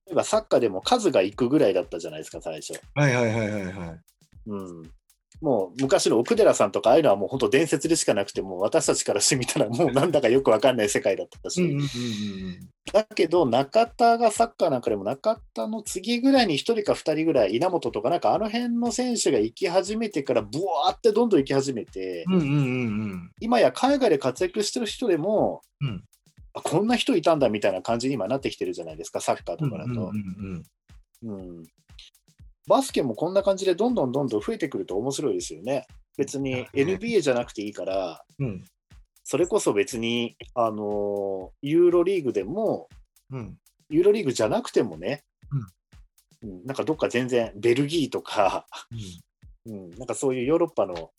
例えばサッカーでも数が行くぐらいだったじゃないですか、最初。はいはいはいはいはい。うん。もう昔の奥寺さんとかああいうのはもう本当伝説でしかなくて、もう私たちからしてみたらもうなんだかよくわかんない世界だったし、だけど中田がサッカーなんかでも中田の次ぐらいに1人か2人ぐらい稲本とかなんかあの辺の選手が行き始めてからブワーってどんどん行き始めて、うん。うんうんうんうん。今や海外で活躍してる人でも、うんあこんな人いたんだみたいな感じに今なってきてるじゃないですか、サッカーとかだと。うんうんうんうんバスケもこんな感じでどんどんどんどん増えてくると面白いですよね。別に NBA じゃなくていいから、うん。それこそ別に、あのーユーロリーグでも、うん。ユーロリーグじゃなくてもね、うんなんかどっか全然、ベルギーとか、うん、なんかそういうヨーロッパの、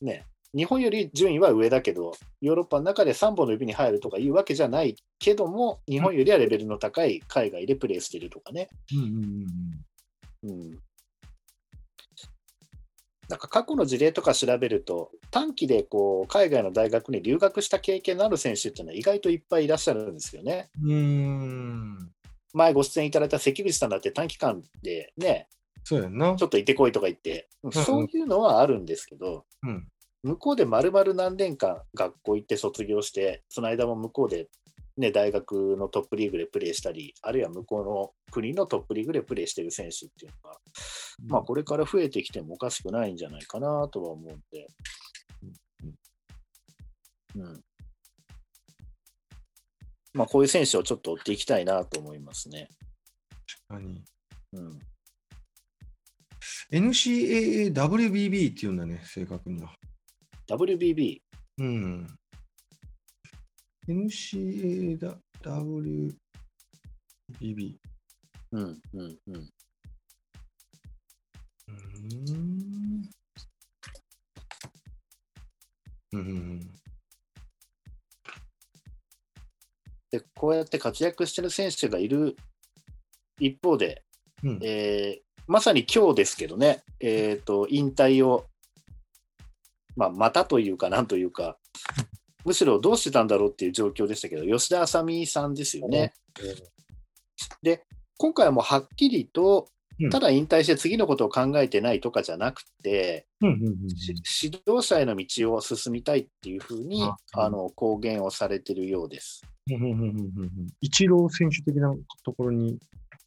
ね、日本より順位は上だけど、ヨーロッパの中で3本の指に入るとかいうわけじゃないけども、日本よりはレベルの高い海外でプレーしてるとかね。うん。うん。うん。うんなんか過去の事例とか調べると、短期でこう海外の大学に留学した経験のある選手っていうのは意外といっぱいいらっしゃるんですよね。うーん。前ご出演いただいた関口さんだって短期間でね、そうやんな。ちょっと行ってこいとか言って、んそういうのはあるんですけど、うん。向こうで丸々何年間学校行って卒業して、その間も向こうで、ね、大学のトップリーグでプレーしたり、あるいは向こうの国のトップリーグでプレーしてる選手っていうのが、まあこれから増えてきてもおかしくないんじゃないかなとは思うんで。うん。まあこういう選手をちょっと追っていきたいなと思いますね。何うん。NCAA WBB っていうんだね、正確には。WBB。うん。NCAA だ WBB。うん、うん、うん。うーん。うん。で、こうやって活躍してる選手がいる一方で、うん。えーまさに今日ですけどね、えー、と引退を、まあ、またというか、なんというか、むしろどうしてたんだろうっていう状況でしたけど、吉田麻美さんですよね。で、今回はもうはっきりとうん、ただ引退して次のことを考えてないとかじゃなくて、うんうんうんし指導者への道を進みたいっていうふうにああの公言をされてるようです。うんうんうんうんうん一郎選手的なところに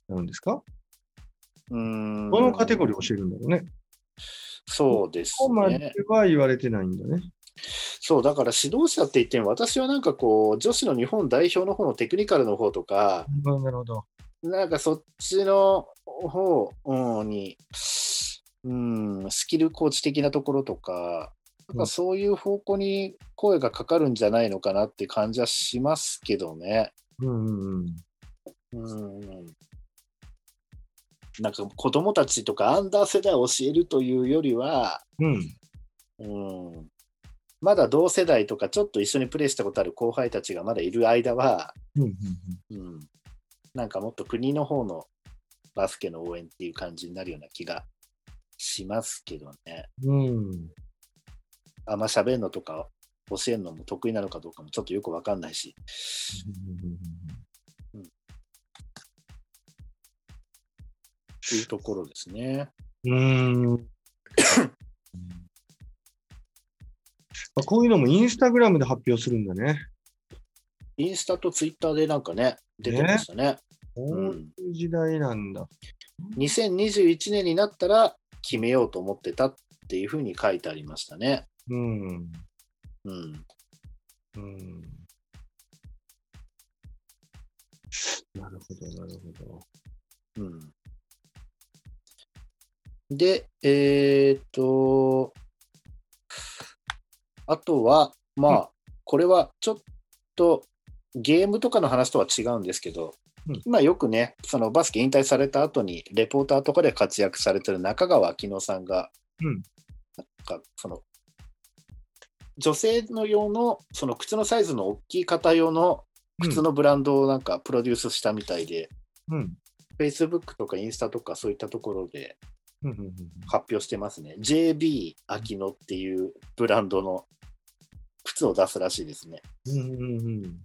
なるんですか？うーんどのカテゴリーを教えるんだろうね。そうですここまでね。は言われてないんだね。そう、だから指導者って言っても、私はなんかこう、女子の日本代表の方のテクニカルの方とか、なるほど。なんかそっちの方うんに、うん、スキルコーチ的なところとか、なんかそういう方向に声がかかるんじゃないのかなって感じはしますけどね。うんうんうん。うん。なんか子供たちとかアンダー世代を教えるというよりは、うん。うん、まだ同世代とかちょっと一緒にプレーしたことある後輩たちがまだいる間は、うんうんうん、なんかもっと国の方のバスケの応援っていう感じになるような気がしますけどね。うん。うん。あんま喋るのとか教えるのも得意なのかどうかもちょっとよくわかんないし。っていうところですね。うん。[LAUGHS] うんあこういうのもインスタグラムで発表するんだね。インスタとツイッターでなんかね、出てましたね。こういう時代なんだ。2021年になったら決めようと思ってたっていうふうに書いてありましたね。うん。うん。うん。なるほど、なるほど。うん。で、えーっと、あとは、まあ、これはちょっとゲームとかの話とは違うんですけど、うん今よくね、そのバスケ引退された後に、レポーターとかで活躍されてる中川明乃さんが、うんなんかその、女性の用の、その靴のサイズの大きい方用の靴のブランドをなんかプロデュースしたみたいで、うん。Facebook とかインスタとかそういったところで発表してますね。JB 秋野っていうブランドの靴を出すらしいですね。うんうんうん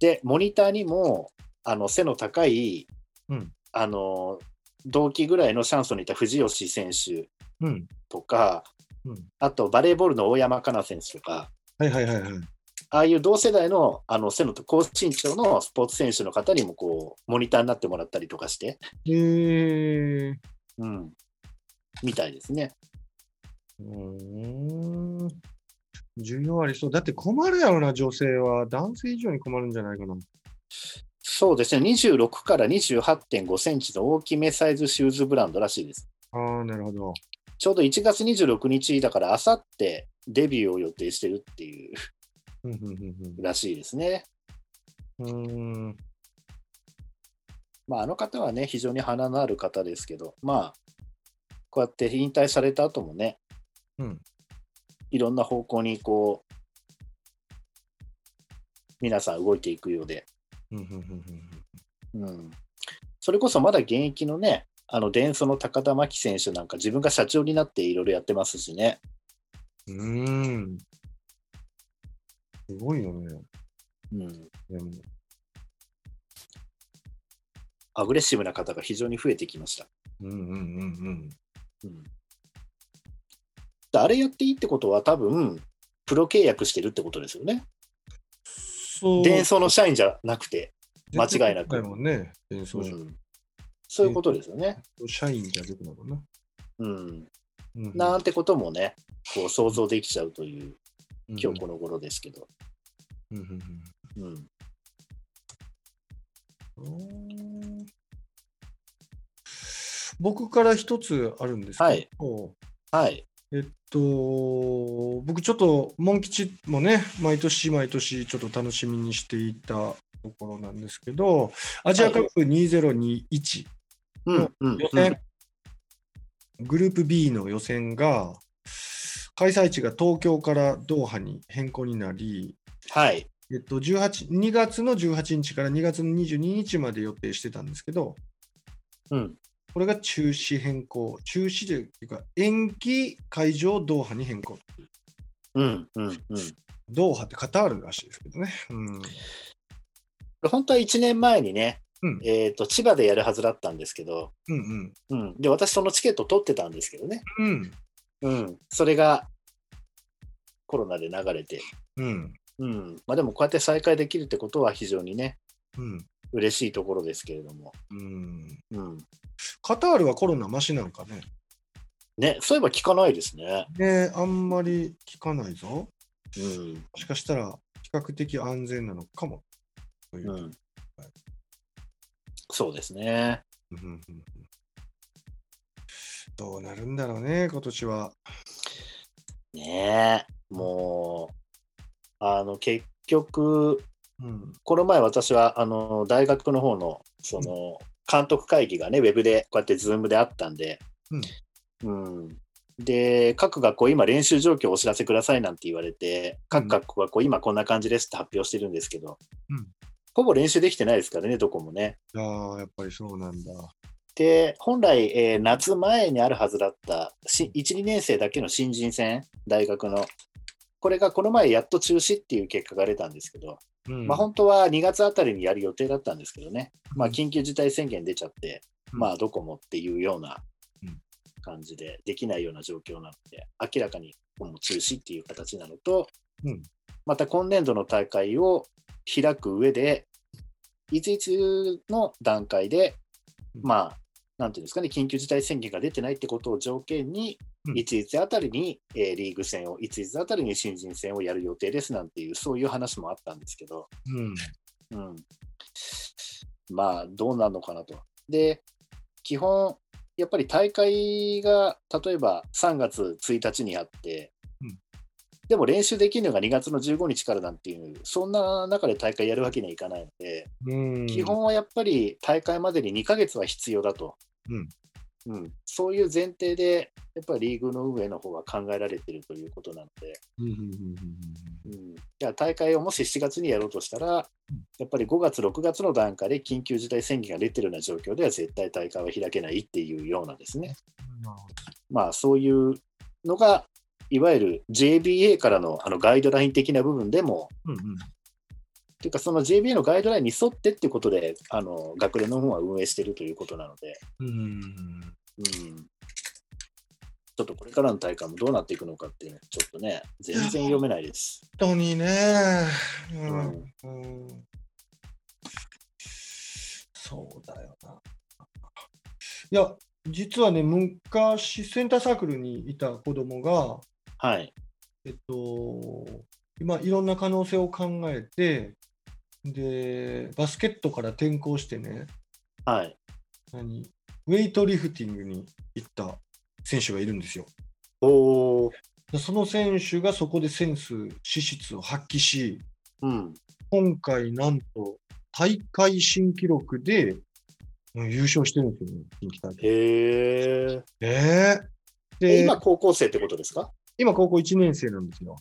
で、モニターにもあの背の高い、うんあの同期ぐらいのシャンソンにいた藤吉選手うん。とか、うんあとバレーボールの大山加奈選手とか、はいはいはいはい。ああいう同世代のあの背の高身長のスポーツ選手の方にもこうモニターになってもらったりとかして、へえ。うん、みたいですね。うーん。需要ありそう。だって困るやろな、女性は。男性以上に困るんじゃないかな。そうですね、26から28.5センチの大きめサイズシューズブランドらしいです。ああ、なるほど。ちょうど1月26日だから、あさってデビューを予定してるっていううんうんらしいですね。うんうん。うーん。まあ、あの方はね、非常に花のある方ですけど、まあ、こうやって引退された後もね、うんいろんな方向にこう、皆さん動いていくようで、うんうんうんうん、それこそまだ現役のね、あの、デンソの高田真希選手なんか自分が社長になっていろいろやってますしね。うん。すごいよね。うん、でもアグレッシブな方が非常に増えてきました。うんうんうんうん、あれやっていいってことは多分、プロ契約してるってことですよね。そう。デンソの社員じゃなくて、間違いなくもんね。演奏者うんそういうことですよね。社員じゃないもんな。うん、うんなんてこともね、こう想像できちゃうといううん今日この頃ですけど。うん僕から一つあるんですけど、はい。えっと、僕ちょっと、モン吉もね、毎年毎年ちょっと楽しみにしていたところなんですけど、アジアカップ2021うん、うん、予選、グループ B の予選が、開催地が東京からドーハに変更になり、はい。えっと、18 2月の18日から2月の22日まで予定してたんですけど、うん、これが中止変更、中止というか、延期会場ドーハに変更。うん、うん、うん。ドーハってカタールらしいですけどね。うん。本当は1年前にね、うんえっ、と、千葉でやるはずだったんですけど、うんうん。うん。で、私そのチケット取ってたんですけどね。うん。うん。それがコロナで流れて、うん。うん。まあでもこうやって再開できるってことは非常にね、うん。嬉しいところですけれども。うん。うん。カタールはコロナマシなんかね。ね、そういえば聞かないですね。ねあんまり聞かないぞ。うん。もしかしたら比較的安全なのかも。といううん。そうですね。うんうんうんどうなるんだろうね、今年は。ねえ、もう、あの、結局、うん。この前私は、あの、大学の方の、その、監督会議がね、ウェブで、こうやってズームであったんで、うん。で、各学校、今、練習状況をお知らせくださいなんて言われて、各学校がこう今こんな感じですって発表してるんですけど、うんほぼ練習できてないですからね、どこもね。ああ、やっぱりそうなんだ。で、本来、えー夏前にあるはずだったし1、2年生だけの新人戦、大学の、これがこの前やっと中止っていう結果が出たんですけど、うん。まあ本当は2月あたりにやる予定だったんですけどね、まあ緊急事態宣言出ちゃって、うん。まあどこもっていうようなうん。感じでできないような状況なので、明らかにもう中止っていう形なのと、うん。また今年度の大会を開く上で、いついつの段階で、うん。まあ、なんていうんですかね、緊急事態宣言が出てないってことを条件に、うんいついつあたりに、えーリーグ戦を、いついつあたりに新人戦をやる予定ですなんていう、そういう話もあったんですけど、うん。うん、まあ、どうなるのかなと。で、基本、やっぱり大会が例えば3月1日にあって、うんでも練習できるのが2月の15日からなんていう、そんな中で大会やるわけにはいかないので、うん。基本はやっぱり大会までに2ヶ月は必要だと、そういう前提で、やっぱりリーグの運営の方は考えられているということなので、じゃあ大会をもし7月にやろうとしたら、やっぱり5月、6月の段階で緊急事態宣言が出てるような状況では絶対大会は開けないっていうようなですね、まあそういうのが、いわゆる JBA からのあのガイドライン的な部分でも、うんうんというかその JBA のガイドラインに沿ってっていうことで、あの学連の方は運営しているということなので、うんうん、ちょっとこれからの大会もどうなっていくのかっていうのはちょっとね、全然読めないです。本当にね。ううんん。うんそうだよな。いや、実はね、昔、センターサークルにいた子供が、はい。えっと、今、いろんな可能性を考えて、で、バスケットから転向してね、はい。何？ウェイトリフティングに行った青選手がいるんですよ。おその選手がそこでセンス、資質を発揮し、うん。今回なんと大会新記録でうん優勝してるんですよね、近畿大会。へえ。えーで今、高校生ってことですか？今高校1年生なんですよ。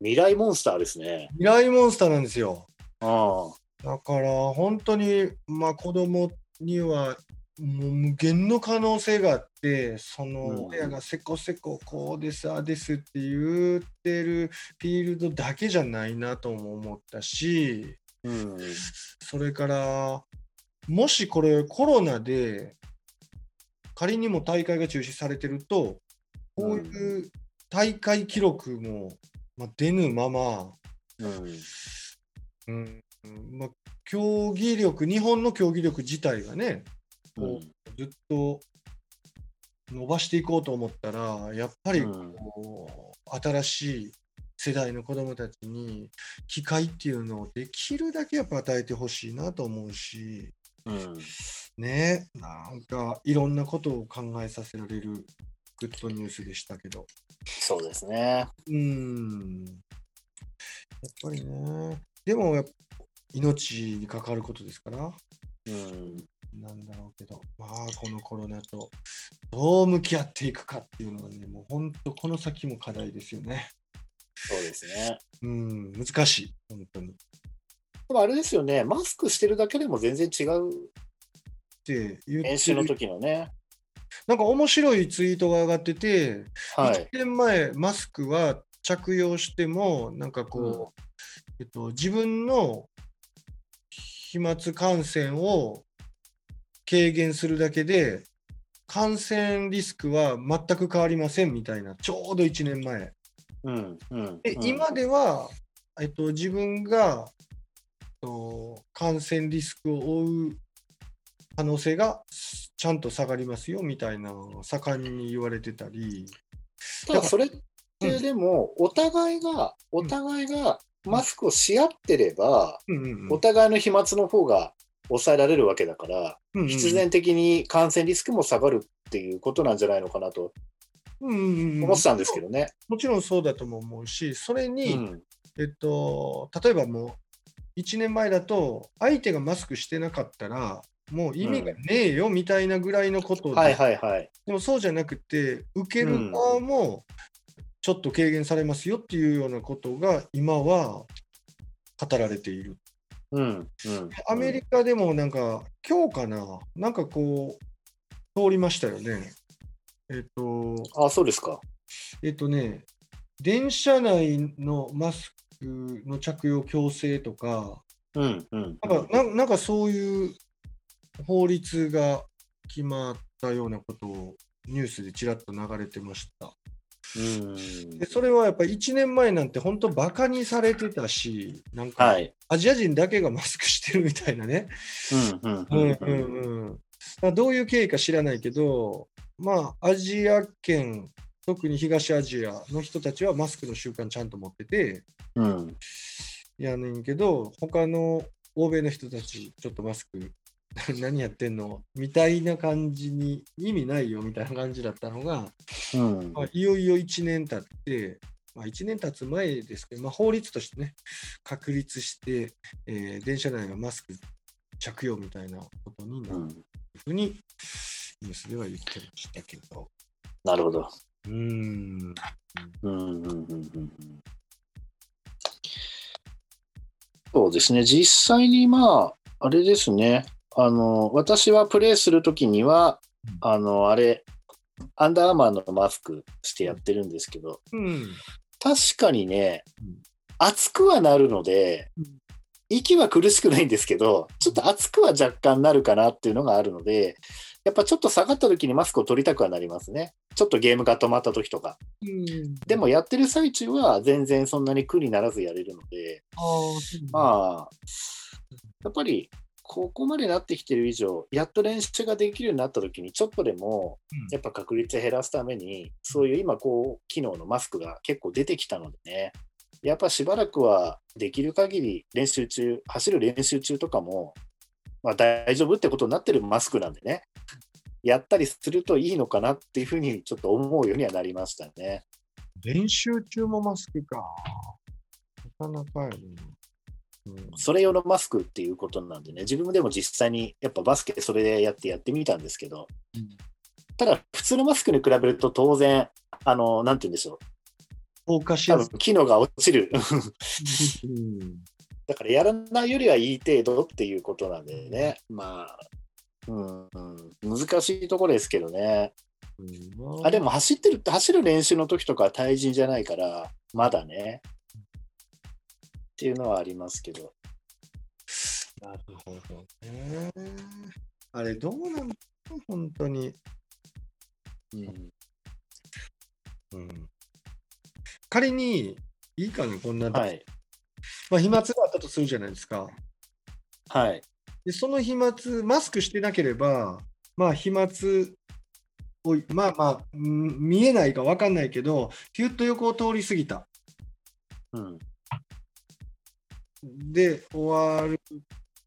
未来モンスターですね。未来モンスターなんですよ。あだから本当に、まあ、子供にはもう無限の可能性があって、そうんの親がせこせここうです、ああですって言ってるフィールドだけじゃないなとも思ったし、あ。うん。それから、もしこれコロナで仮にも大会が中止されてると、こういう大会記録も、まあ、出ぬまま、うん。うんまあ、競技力、日本の競技力自体がね、こうずっと伸ばしていこうと思ったら、やっぱりうんこう、新しい世代の子どもたちに機会っていうのをできるだけやっぱ与えてほしいなと思うし、うん。ね、なんかいろんなことを考えさせられるグッドニュースでしたけど。そうですね。うん。やっぱりね。でも命に関わることですから、うん。なんだろうけど、まあ、このコロナとどう向き合っていくかっていうのはね、もう本当、この先も課題ですよね。そうですね。うん、難しい、本当に。っでもあれですよね、マスクしてるだけでも全然違うて言って練習のる。時のね。なんか面白いツイートが上がってて、はい。1年前、マスクは着用しても、なんかこう、えっと、自分の飛沫感染を軽減するだけで、感染リスクは全く変わりませんみたいな、ちょうど1年前。うん。うん。でうん今では、えっと、自分がと感染リスクを負う可能性がちゃんと下がりますよみたいな盛んに言われてたり、ただそれってでも、お互いが、お互いがマスクをし合ってれば、うんうんうんお互いの飛沫の方が抑えられるわけだから、うんうん必然的に感染リスクも下がるっていうことなんじゃないのかなとうんうんうん思ってたんですけどね。もちろんそうだとも思うし、それうに、ん。えっと、例えばもう1年前だと、相手がマスクしてなかったら、もう意味がねえよみたいなぐらいのことで、はいはいはい。でもそうじゃなくて、受ける側もちょっと軽減されますよっていうようなことが今は語られている。うん。うん。アメリカでもなんか、今日かな、なんかこう、通りましたよね。えっと、あ、そうですか。えっとね、電車内のマスクの着用強制とか、うん。うん。なんかなんなんかそういう法律が決まったようなことをニュースでちらっと流れてました。うんでそれはやっぱり1年前なんて本当バカにされてたし、なんかはい。アジア人だけがマスクしてるみたいなね。うん。うん。うんうんうん、だからどういう経緯か知らないけど、まあ、アジア圏、特に東アジアの人たちはマスクの習慣ちゃんと持ってて、うん。やねんけど、他の欧米の人たち、ちょっとマスク [LAUGHS] 何やってんの？みたいな感じに意味ないよみたいな感じだったのが、うんまあ、いよいよ1年経って、まあ、1年経つ前ですけど、まあ、法律としてね、確立して、えー電車内はマスク着用みたいなことになるうん。ふうにニュースでは言ってましたけど。なるほど。うーん。うんうんうんうんうんそうですね、実際にまあ、あれですね、あの私はプレイするときにはうん、あの、あれ、アンダーアーマーのマスクしてやってるんですけど、うん。確かにねうん、熱くはなるのでうん、息は苦しくないんですけど、ちょっと熱くは若干なるかなっていうのがあるので、やっぱちょっと下がった時にマスクを取りたくはなりますね。ちょっとゲームが止まった時とか。うん、でもやってる最中は全然そんなに苦にならずやれるので、あまあ、やっぱりここまでなってきてる以上、やっと練習ができるようになった時に、ちょっとでもうんやっぱ確率を減らすために、そういう今、こう、機能のマスクが結構出てきたのでね、やっぱしばらくはできる限り練習中、走る練習中とかも、まあ、大丈夫ってことになってるマスクなんでね、やったりするといいのかなっていうふうにちょっと思うようにはなりましたね。練習中もマスクか。なかなかやね。うん、それ用のマスクっていうことなんでね、自分でも実際にやっぱバスケそれでやってやってみたんですけど、うん、ただ普通のマスクに比べると当然、あの、なんて言うんでしょう。硬化しやすい。機能が落ちる。だからやらないよりはいい程度っていうことなんでね、まあ、うん、難しいところですけどね。うん、あでも走ってるって走る練習の時とかは対人じゃないからまだねっていうのはありますけど。なるほどね。あれどうなの？本当に。うん、うん、仮にいいかねこんな、はい、まあ飛沫があったとするじゃないですか。はい。でその飛沫マスクしてなければまあ飛沫おいまあまあ、見えないか分かんないけど、ヒュッと横を通り過ぎた。うん、で、終わる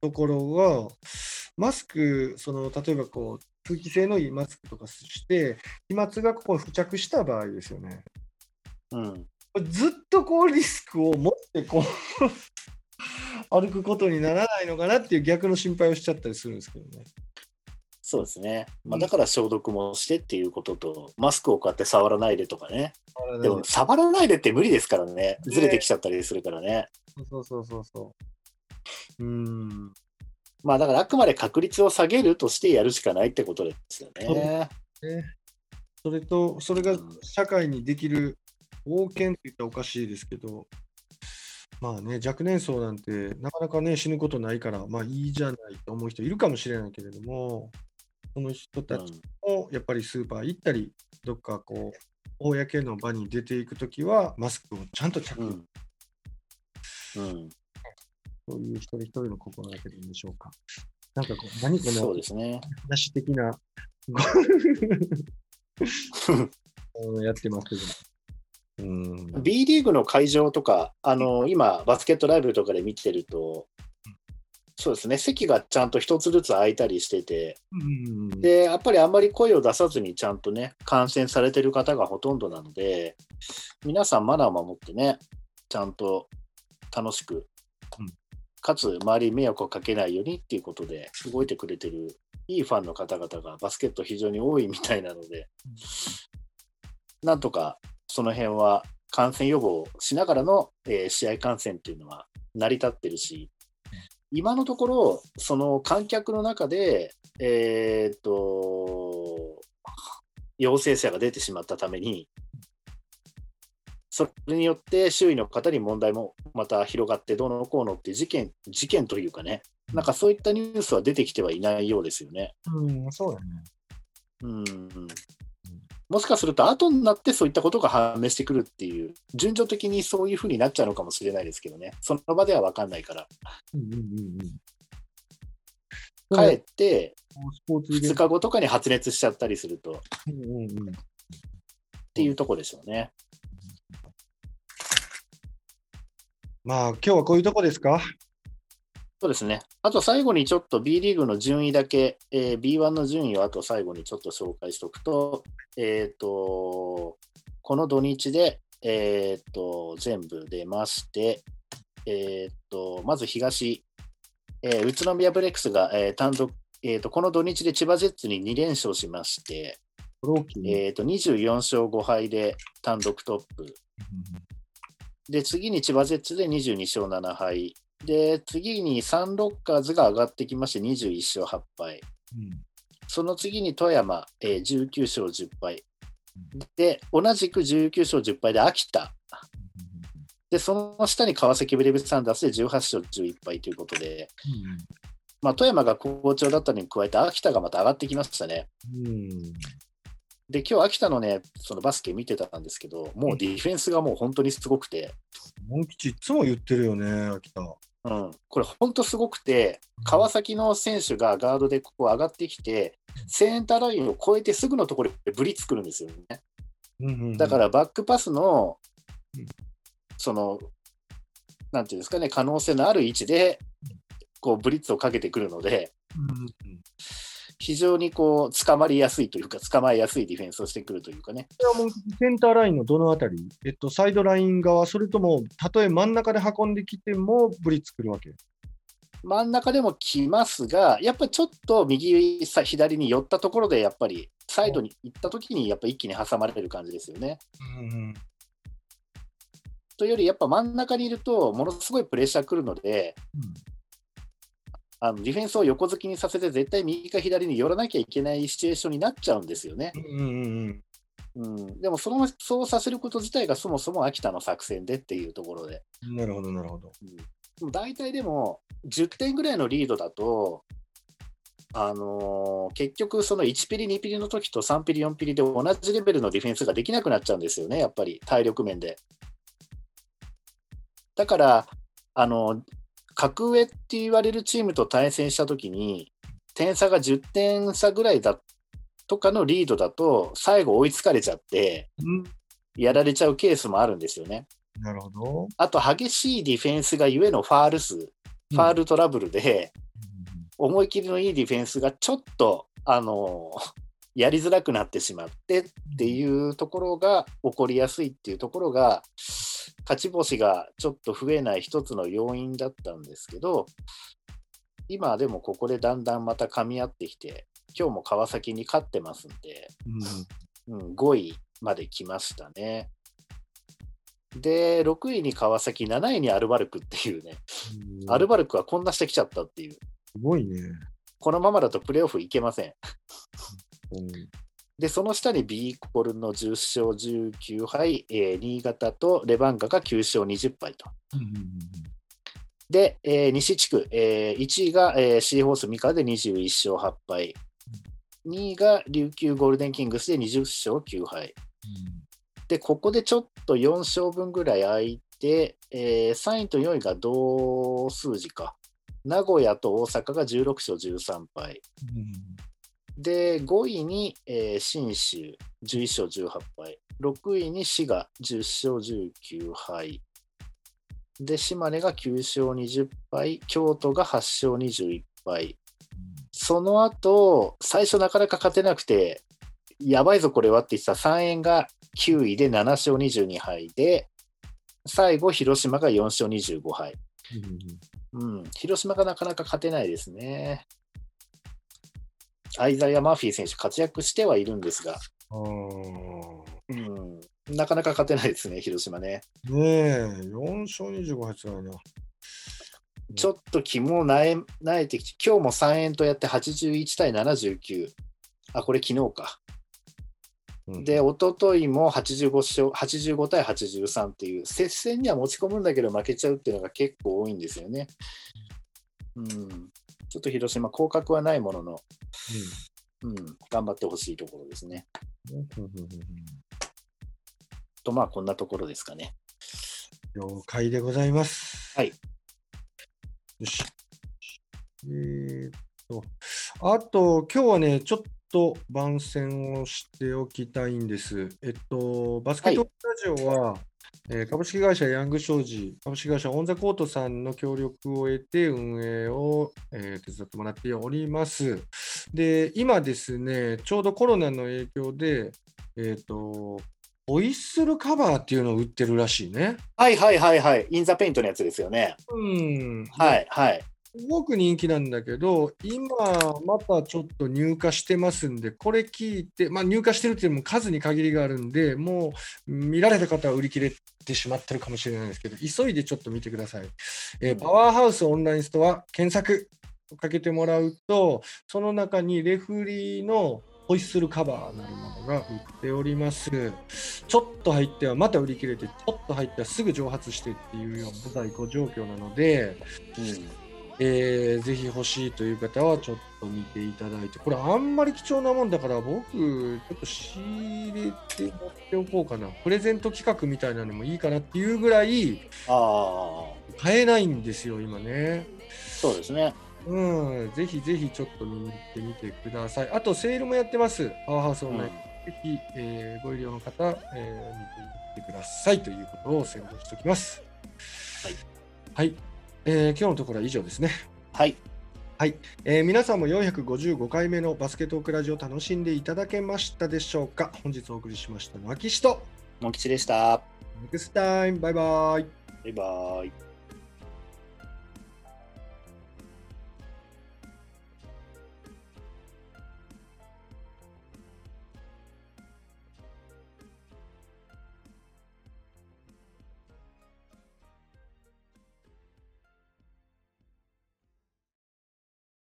ところが、マスク、その例えばこう、通気性のいいマスクとかして、飛沫がここに付着した場合ですよね。うん、ずっとこうリスクを持ってこう [LAUGHS] 歩くことにならないのかなっていう逆の心配をしちゃったりするんですけどね。そうですね。まあ、だから消毒もしてっていうことと、マスクをこうやって触らないでとかね。でも、触らないでって無理ですからね。ずれてきちゃったりするからね。そうそうそうそう。うん。まあ、だからあくまで確率を下げるとしてやるしかないってことですよね。それと、それが社会にできる貢献って言ったらおかしいですけど、まあね、若年層なんてなかなかね、死ぬことないから、まあいいじゃないと思う人いるかもしれないけれども、その人たちもやっぱりスーパー行ったり、どっかこう、公の場に出ていくときは、マスクをちゃんと着用、うん、そういう一人一人の心がけでいいんでしょうか。なんかこう、何この、そうですね。話的な [LAUGHS] やってますけど。うん、B リーグの会場とか、あの今、バスケットライブとかで見てると、そうですね、席がちゃんと一つずつ空いたりしてて、で、やっぱりあんまり声を出さずにちゃんとね、感染されてる方がほとんどなので、皆さんマナーを守ってね、ちゃんと楽しく、うん、かつ周りに迷惑をかけないようにっていうことで動いてくれてるいいファンの方々がバスケット非常に多いみたいなので、なんとかその辺は感染予防しながらの、えー、試合観戦っていうのは成り立ってるし、今のところ、その観客の中で、えー、っと、陽性者が出てしまったために、それによって周囲の方に問題もまた広がってどうのこうのって事件、事件というかね、なんかそういったニュースは出てきてはいないようですよね。うん、そうだね。うん。もしかすると後になってそういったことが判明してくるっていう、順序的にそういうふうになっちゃうのかもしれないですけどね、その場では分かんないから。帰って、2日後とかに発熱しちゃったりすると、っていうとこでしょうね。まあ、今日はこういうとこですか？そうですね。あと最後にちょっと B リーグの順位だけ、えー、B1 の順位をあと最後にちょっと紹介しておくと、えっ、ー、と、この土日で、えっ、ー、と、全部出まして、えっ、と、まず東、え宇都宮ブレックスが、え単独、えっ、と、この土日で千葉ジェッツに2連勝しまして、えっ、と、24勝5敗で単独トップ。で、次に千葉ジェッツで22勝7敗。で、次にサンロッカーズが上がってきまして21勝8敗。うん、その次に富山、えー、19勝10敗。で、同じく19勝10敗で秋田。で、その下に川崎ブレイブサンダースで18勝11敗ということで、うん、まあ、富山が好調だったのに加えて、秋田がまた上がってきましたね。うん、で、今日秋田のね、そのバスケ見てたんですけど、もうディフェンスがもう本当にすごくて。モン吉いつも言ってるよね、秋田。うん、これ本当すごくて、川崎の選手がガードでここ上がってきて、センターラインを越えてすぐのところでブリ作るんですよね。だからバックパスの、その、なんていうんですかね、可能性のある位置で、こうブリッツをかけてくるので、非常にこう捕まりやすいというか、捕まえやすいディフェンスをしてくるというかね。これはもうセンターラインのどのあたり、えっと、サイドライン側、それとも、たとえ真ん中で運んできても、ブリッツ来るわけ？真ん中でも来ますが、やっぱりちょっと右さ左に寄ったところで、やっぱりサイドに行ったときに、やっぱ一気に挟まれる感じですよね。うんというより、やっぱ真ん中にいると、ものすごいプレッシャー来るので、あのディフェンスを横付きにさせて、絶対右か左に寄らなきゃいけないシチュエーションになっちゃうんですよね。うんでもその、そうさせること自体がそもそも秋田の作戦でっていうところで。うん、なるほど、なるほど。うん、でも大体でも、10点ぐらいのリードだと、あのー結局、その1ピリ、2ピリの時と3ピリ、4ピリで同じレベルのディフェンスができなくなっちゃうんですよね、やっぱり体力面で。だから、あの格上って言われるチームと対戦した時に、点差が10点差ぐらいだとかのリードだと、最後追いつかれちゃって、うん、やられちゃうケースもあるんですよね。なるほど。あと、激しいディフェンスがゆえのファール数、ファールトラブルで、思い切りのいいディフェンスがちょっと、あのやりづらくなってしまってっていうところが起こりやすいっていうところが、勝ち星がちょっと増えない一つの要因だったんですけど、今でもここでだんだんまた噛み合ってきて、今日も川崎に勝ってますんで、うんうん、5位まで来ましたね。で、6位に川崎、7位にアルバルクっていうね、うんアルバルクはこんなしてきちゃったっていう、すごいね。このままだとプレーオフいけません。うんで、その下にビーコルの10勝19敗、えー新潟とレバンガが9勝20敗と。で、えー西地区、えー1位が、えーシーホース三河で21勝8敗。2位が琉球ゴールデンキングスで20勝9敗。で、ここでちょっと4勝分ぐらい空いて、えー3位と4位が同数字か。名古屋と大阪が16勝13敗。で、5位に、えー信州11勝18敗。6位に滋賀10勝19敗。で、島根が9勝20敗。京都が8勝21敗。その後、最初なかなか勝てなくて、やばいぞこれはって言ってた3円が9位で7勝22敗で、最後、広島が4勝25敗。うん、広島がなかなか勝てないですね。アイザイア・マーフィー選手、活躍してはいるんですが、うん、なかなか勝てないですね、広島ね。ねえ、4勝25敗つらいな。ちょっと肝をなえなえてきて、今日も3円とやって81対79。あ、これ昨日か。うんで、一昨日も85勝85対83っていう、接戦には持ち込むんだけど負けちゃうっていうのが結構多いんですよね。うん、ちょっと広島、降格はないものの、うん、頑張ってほしいところですね。うんうんうんうんと、まあ、こんなところですかね。了解でございます。はい。よし。えーっと、あと、今日はね、ちょっと番宣をしておきたいんです。えっと、バスケットラジオは、えー株式会社ヤング商事、株式会社オンザコートさんの協力を得て運営を、えー手伝ってもらっております。で、今ですね、ちょうどコロナの影響で、えーっと、ホイッスルカバーっていうのを売ってるらしいね。はいはいはいはい。インザペイントのやつですよね。うん。はいはい。すごく人気なんだけど、今またちょっと入荷してますんで、これ聞いて、まあ、入荷してるっていうのも数に限りがあるんで、もう見られた方は売り切れてしまってるかもしれないですけど、急いでちょっと見てください。えーパワーハウスオンラインストア検索をかけてもらうと、その中にレフリーのホイッスルカバーなるものが売っております。ちょっと入ってはまた売り切れて、ちょっと入ってはすぐ蒸発してっていうような在庫状況なので、うんえーぜひ欲しいという方はちょっと見ていただいて、これあんまり貴重なもんだから僕、ちょっと仕入れて持っておこうかな。プレゼント企画みたいなのもいいかなっていうぐらいああ、買えないんですよ、今ね。そうですね。うん、ぜひぜひちょっと見に行ってみてください。あと、セールもやってます。パワーハウスオンライン。ぜひ、えーご利用の方、えー見てみてくださいということを宣伝しておきます。はい。はい。えー今日のところは以上ですね。はい。はい、えー皆さんも455回目のバスケットークラジオ楽しんでいただけましたでしょうか？本日お送りしましたのは岸とモン吉でした。ネクスタイムバイバイバイバイ。